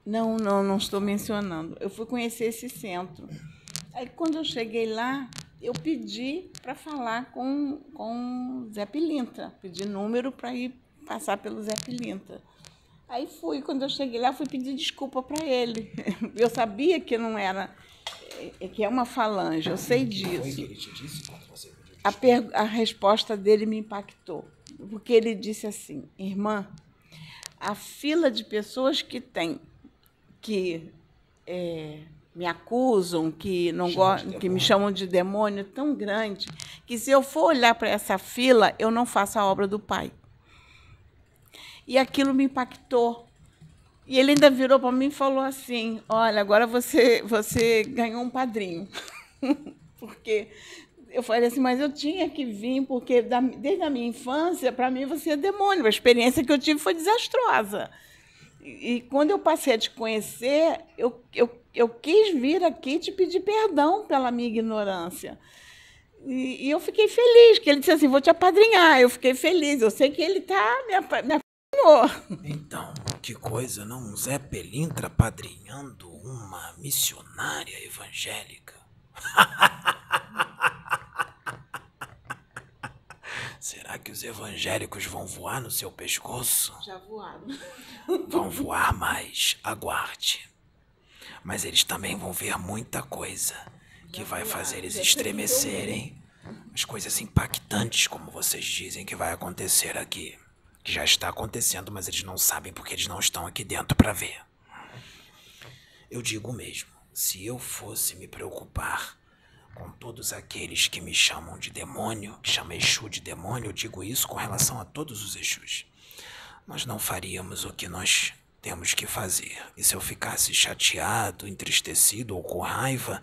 Não, não, não estou mencionando. Eu fui conhecer esse centro. Aí quando eu cheguei lá, eu pedi para falar com com Zé Pilintra, pedi número para ir passar pelo Zé Pilintra. Aí fui, quando eu cheguei lá, fui pedir desculpa para ele. Eu sabia que não era que é uma falange, eu sei disso. A, per, a resposta dele me impactou, porque ele disse assim: irmã, a fila de pessoas que tem que é, me acusam, que não gostam, que me chamam de demônio, é tão grande que se eu for olhar para essa fila, eu não faço a obra do Pai. E aquilo me impactou, e ele ainda virou para mim e falou assim: Olha, agora você, você ganhou um padrinho. porque eu falei assim, mas eu tinha que vir, porque da, desde a minha infância, para mim, você é demônio. A experiência que eu tive foi desastrosa. E, e quando eu passei a te conhecer, eu, eu, eu quis vir aqui te pedir perdão pela minha ignorância. E, e, eu fiquei feliz, que ele disse assim, vou te apadrinhar. Eu fiquei feliz, eu sei que ele está me, me então, que coisa, não? Um Zé Pelintra padrinhando uma missionária evangélica. Será que os evangélicos vão voar no seu pescoço? Já voaram. Vão voar mais, aguarde. Mas eles também vão ver muita coisa que vai fazer eles estremecerem. As coisas impactantes, como vocês dizem que vai acontecer aqui que já está acontecendo, mas eles não sabem porque eles não estão aqui dentro para ver. Eu digo mesmo, se eu fosse me preocupar com todos aqueles que me chamam de demônio, que chamam Exu de demônio, eu digo isso com relação a todos os Exus. Nós não faríamos o que nós temos que fazer. E se eu ficasse chateado, entristecido ou com raiva,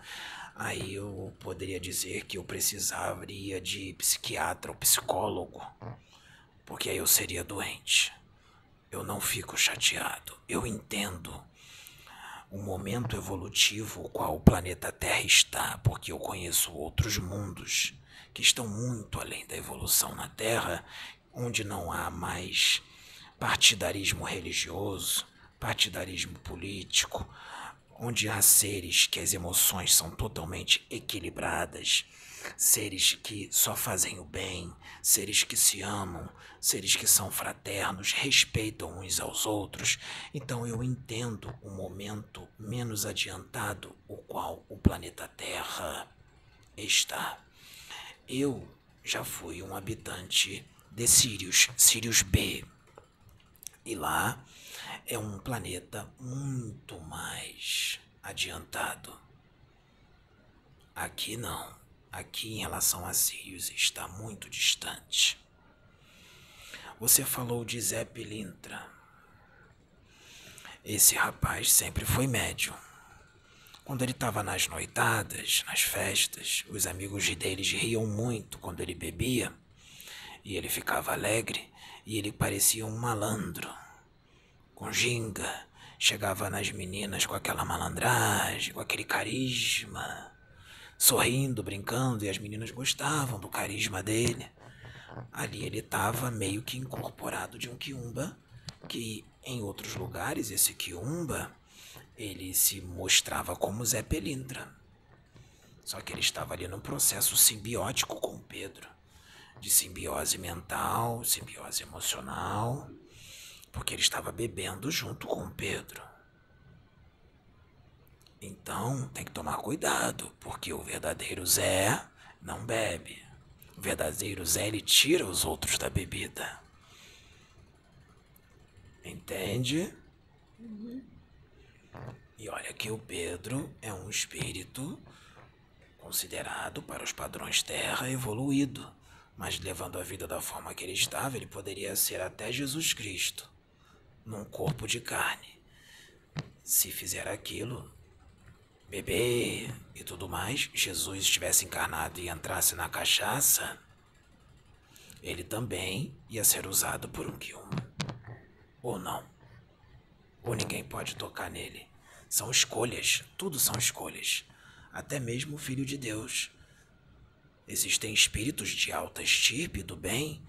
aí eu poderia dizer que eu precisaria de psiquiatra ou psicólogo porque aí eu seria doente. Eu não fico chateado. Eu entendo o momento evolutivo o qual o planeta Terra está, porque eu conheço outros mundos que estão muito além da evolução na Terra, onde não há mais partidarismo religioso, partidarismo político, onde há seres que as emoções são totalmente equilibradas, seres que só fazem o bem, seres que se amam, seres que são fraternos, respeitam uns aos outros. Então eu entendo o momento menos adiantado o qual o planeta Terra está. Eu já fui um habitante de Sirius, Sirius B. E lá é um planeta muito mais adiantado. Aqui não. Aqui, em relação a Sirius, está muito distante. Você falou de Zé Pilintra. Esse rapaz sempre foi médium. Quando ele estava nas noitadas, nas festas, os amigos deles riam muito quando ele bebia e ele ficava alegre e ele parecia um malandro, com ginga. Chegava nas meninas com aquela malandragem, com aquele carisma sorrindo, brincando, e as meninas gostavam do carisma dele. Ali ele estava meio que incorporado de um quiumba, que em outros lugares esse quiumba ele se mostrava como Zé Pelintra. Só que ele estava ali num processo simbiótico com Pedro, de simbiose mental, simbiose emocional, porque ele estava bebendo junto com Pedro. Então tem que tomar cuidado, porque o verdadeiro Zé não bebe. O verdadeiro Zé ele tira os outros da bebida. Entende? Uhum. E olha que o Pedro é um espírito considerado para os padrões terra evoluído, mas levando a vida da forma que ele estava, ele poderia ser até Jesus Cristo, num corpo de carne. Se fizer aquilo, beber e tudo mais, Jesus estivesse encarnado e entrasse na cachaça, ele também ia ser usado por um Kyun. Ou não. Ou ninguém pode tocar nele. São escolhas, tudo são escolhas. Até mesmo o Filho de Deus. Existem espíritos de alta estirpe do bem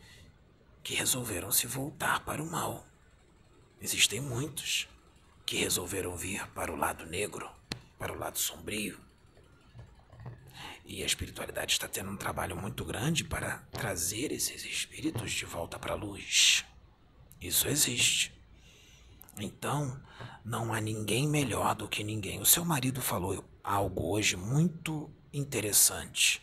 que resolveram se voltar para o mal. Existem muitos que resolveram vir para o lado negro para o lado sombrio. E a espiritualidade está tendo um trabalho muito grande para trazer esses espíritos de volta para a luz. Isso existe. Então, não há ninguém melhor do que ninguém. O seu marido falou algo hoje muito interessante.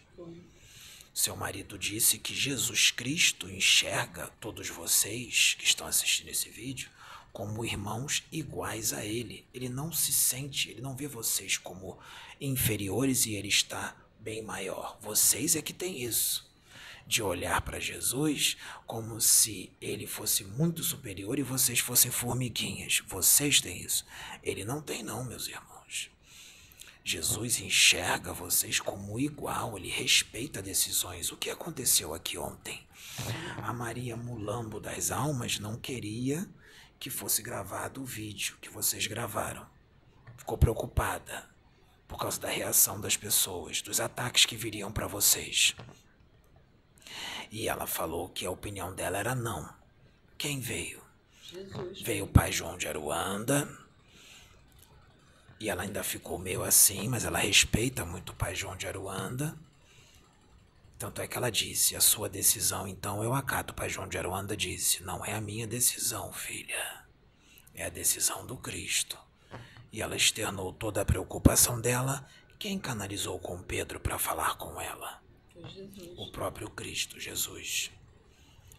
Seu marido disse que Jesus Cristo enxerga todos vocês que estão assistindo esse vídeo como irmãos iguais a ele. Ele não se sente, ele não vê vocês como inferiores e ele está bem maior. Vocês é que têm isso. De olhar para Jesus como se ele fosse muito superior e vocês fossem formiguinhas. Vocês têm isso. Ele não tem, não, meus irmãos. Jesus enxerga vocês como igual, ele respeita decisões. O que aconteceu aqui ontem? A Maria Mulambo das Almas não queria que fosse gravado o vídeo que vocês gravaram. Ficou preocupada por causa da reação das pessoas, dos ataques que viriam para vocês. E ela falou que a opinião dela era não. Quem veio? Jesus. Veio o pai João de Aruanda. E ela ainda ficou meio assim, mas ela respeita muito o pai João de Aruanda. Tanto é que ela disse: A sua decisão, então, eu acato. O pai João de Aruanda disse: Não é a minha decisão, filha. É a decisão do Cristo. E ela externou toda a preocupação dela. Quem canalizou com Pedro para falar com ela? O próprio Cristo, Jesus.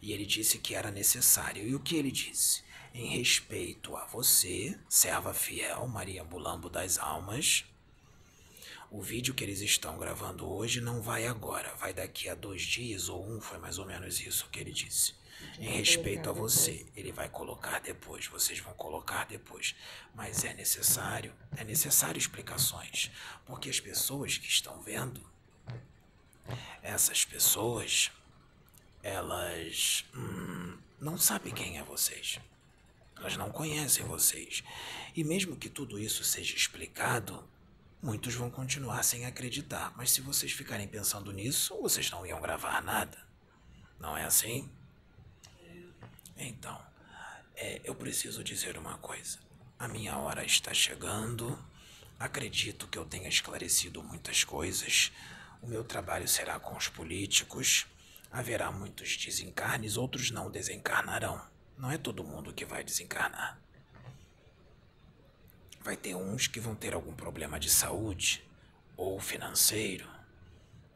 E ele disse que era necessário. E o que ele disse? Em respeito a você, serva fiel, Maria Bulambo das Almas, o vídeo que eles estão gravando hoje não vai agora, vai daqui a dois dias ou um, foi mais ou menos isso que ele disse. Em respeito a você, ele vai colocar depois, vocês vão colocar depois. Mas é necessário, é necessário explicações, porque as pessoas que estão vendo, essas pessoas, elas hum, não sabem quem é vocês. Elas não conhecem vocês. E mesmo que tudo isso seja explicado, muitos vão continuar sem acreditar. Mas se vocês ficarem pensando nisso, vocês não iam gravar nada. Não é assim? Então, é, eu preciso dizer uma coisa. A minha hora está chegando. Acredito que eu tenha esclarecido muitas coisas. O meu trabalho será com os políticos. Haverá muitos desencarnes, outros não desencarnarão. Não é todo mundo que vai desencarnar. Vai ter uns que vão ter algum problema de saúde ou financeiro.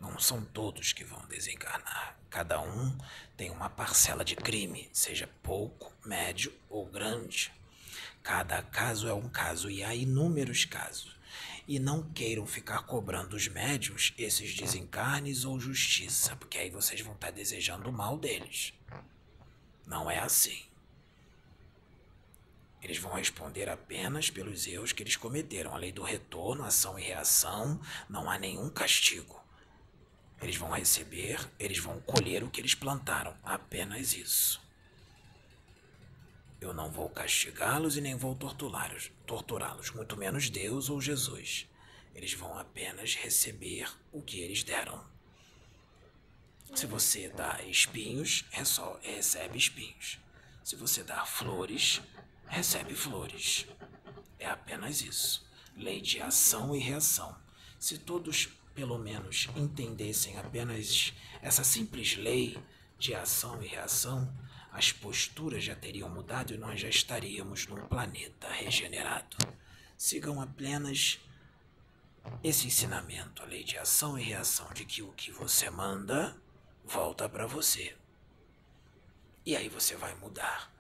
Não são todos que vão desencarnar. Cada um tem uma parcela de crime, seja pouco, médio ou grande. Cada caso é um caso e há inúmeros casos. E não queiram ficar cobrando os médios esses desencarnes ou justiça, porque aí vocês vão estar desejando o mal deles. Não é assim. Eles vão responder apenas pelos erros que eles cometeram. A lei do retorno, ação e reação, não há nenhum castigo. Eles vão receber, eles vão colher o que eles plantaram. Apenas isso. Eu não vou castigá-los e nem vou torturá-los, torturá-los, muito menos Deus ou Jesus. Eles vão apenas receber o que eles deram. Se você dá espinhos, recebe espinhos. Se você dá flores, recebe flores. É apenas isso. Lei de ação e reação. Se todos, pelo menos, entendessem apenas essa simples lei de ação e reação, as posturas já teriam mudado e nós já estaríamos num planeta regenerado. Sigam apenas esse ensinamento, a lei de ação e reação, de que o que você manda volta para você. E aí você vai mudar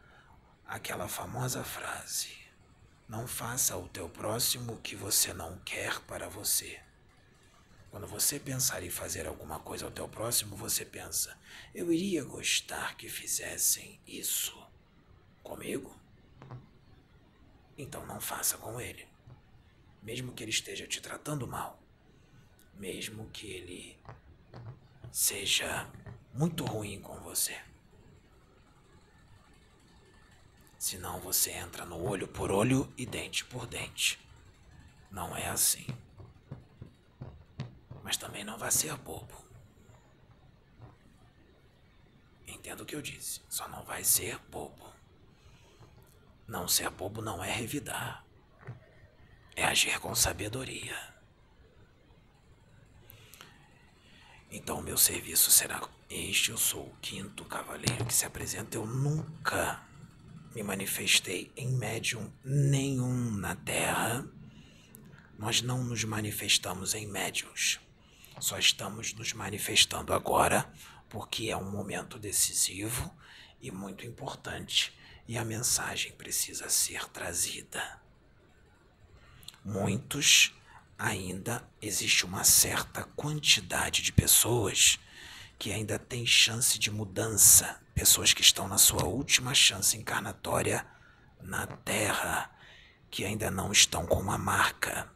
aquela famosa frase: Não faça ao teu próximo o que você não quer para você. Quando você pensar em fazer alguma coisa ao teu próximo, você pensa: eu iria gostar que fizessem isso comigo? Então não faça com ele. Mesmo que ele esteja te tratando mal, mesmo que ele seja muito ruim com você. Senão você entra no olho por olho e dente por dente. Não é assim. Mas também não vai ser bobo. Entenda o que eu disse. Só não vai ser bobo. Não ser bobo não é revidar. É agir com sabedoria. Então, meu serviço será este. Eu sou o quinto cavaleiro que se apresenta. Eu nunca me manifestei em médium nenhum na Terra. Nós não nos manifestamos em médiums. Só estamos nos manifestando agora porque é um momento decisivo e muito importante e a mensagem precisa ser trazida. Muitos ainda existe uma certa quantidade de pessoas que ainda tem chance de mudança, pessoas que estão na sua última chance encarnatória na Terra, que ainda não estão com uma marca,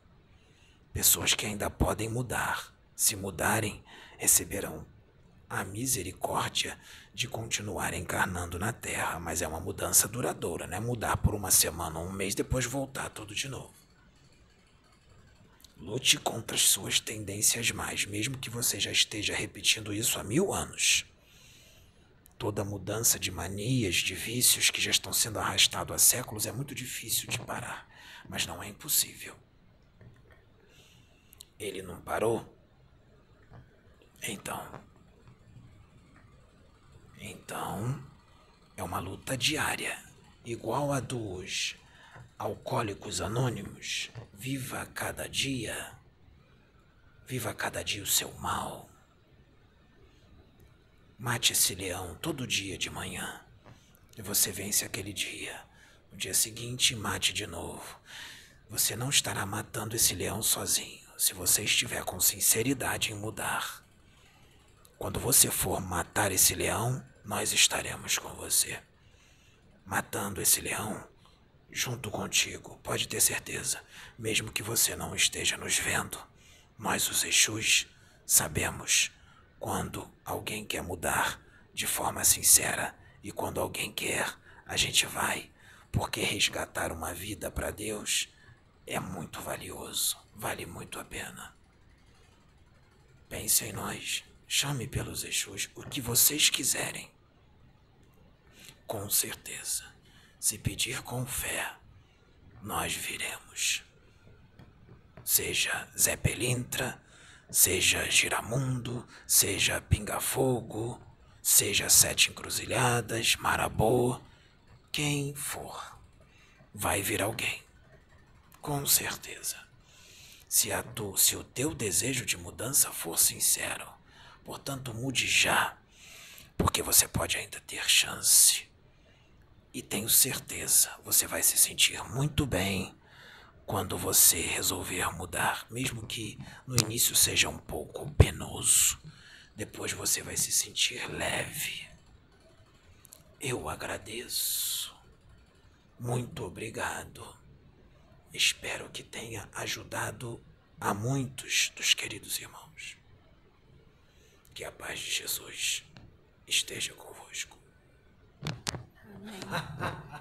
pessoas que ainda podem mudar. Se mudarem, receberão a misericórdia de continuar encarnando na Terra, mas é uma mudança duradoura, né? Mudar por uma semana um mês, depois voltar tudo de novo. Lute contra as suas tendências mais, mesmo que você já esteja repetindo isso há mil anos. Toda mudança de manias, de vícios que já estão sendo arrastados há séculos é muito difícil de parar, mas não é impossível. Ele não parou? Então. Então, é uma luta diária, igual a dos Alcoólicos Anônimos, viva cada dia, viva cada dia o seu mal. Mate esse leão todo dia de manhã e você vence aquele dia. No dia seguinte, mate de novo. Você não estará matando esse leão sozinho se você estiver com sinceridade em mudar. Quando você for matar esse leão, nós estaremos com você. Matando esse leão, junto contigo, pode ter certeza, mesmo que você não esteja nos vendo. Nós, os Exus, sabemos quando alguém quer mudar de forma sincera e quando alguém quer, a gente vai, porque resgatar uma vida para Deus é muito valioso, vale muito a pena. Pense em nós, chame pelos Exus o que vocês quiserem. Com certeza, se pedir com fé, nós viremos. Seja Zé Pelintra, seja Giramundo, seja Pinga-Fogo, seja Sete Encruzilhadas, Marabô, quem for, vai vir alguém. Com certeza. Se, tu, se o teu desejo de mudança for sincero, portanto, mude já, porque você pode ainda ter chance. E tenho certeza, você vai se sentir muito bem quando você resolver mudar, mesmo que no início seja um pouco penoso. Depois você vai se sentir leve. Eu agradeço. Muito obrigado. Espero que tenha ajudado a muitos dos queridos irmãos. Que a paz de Jesus esteja convosco. Amém.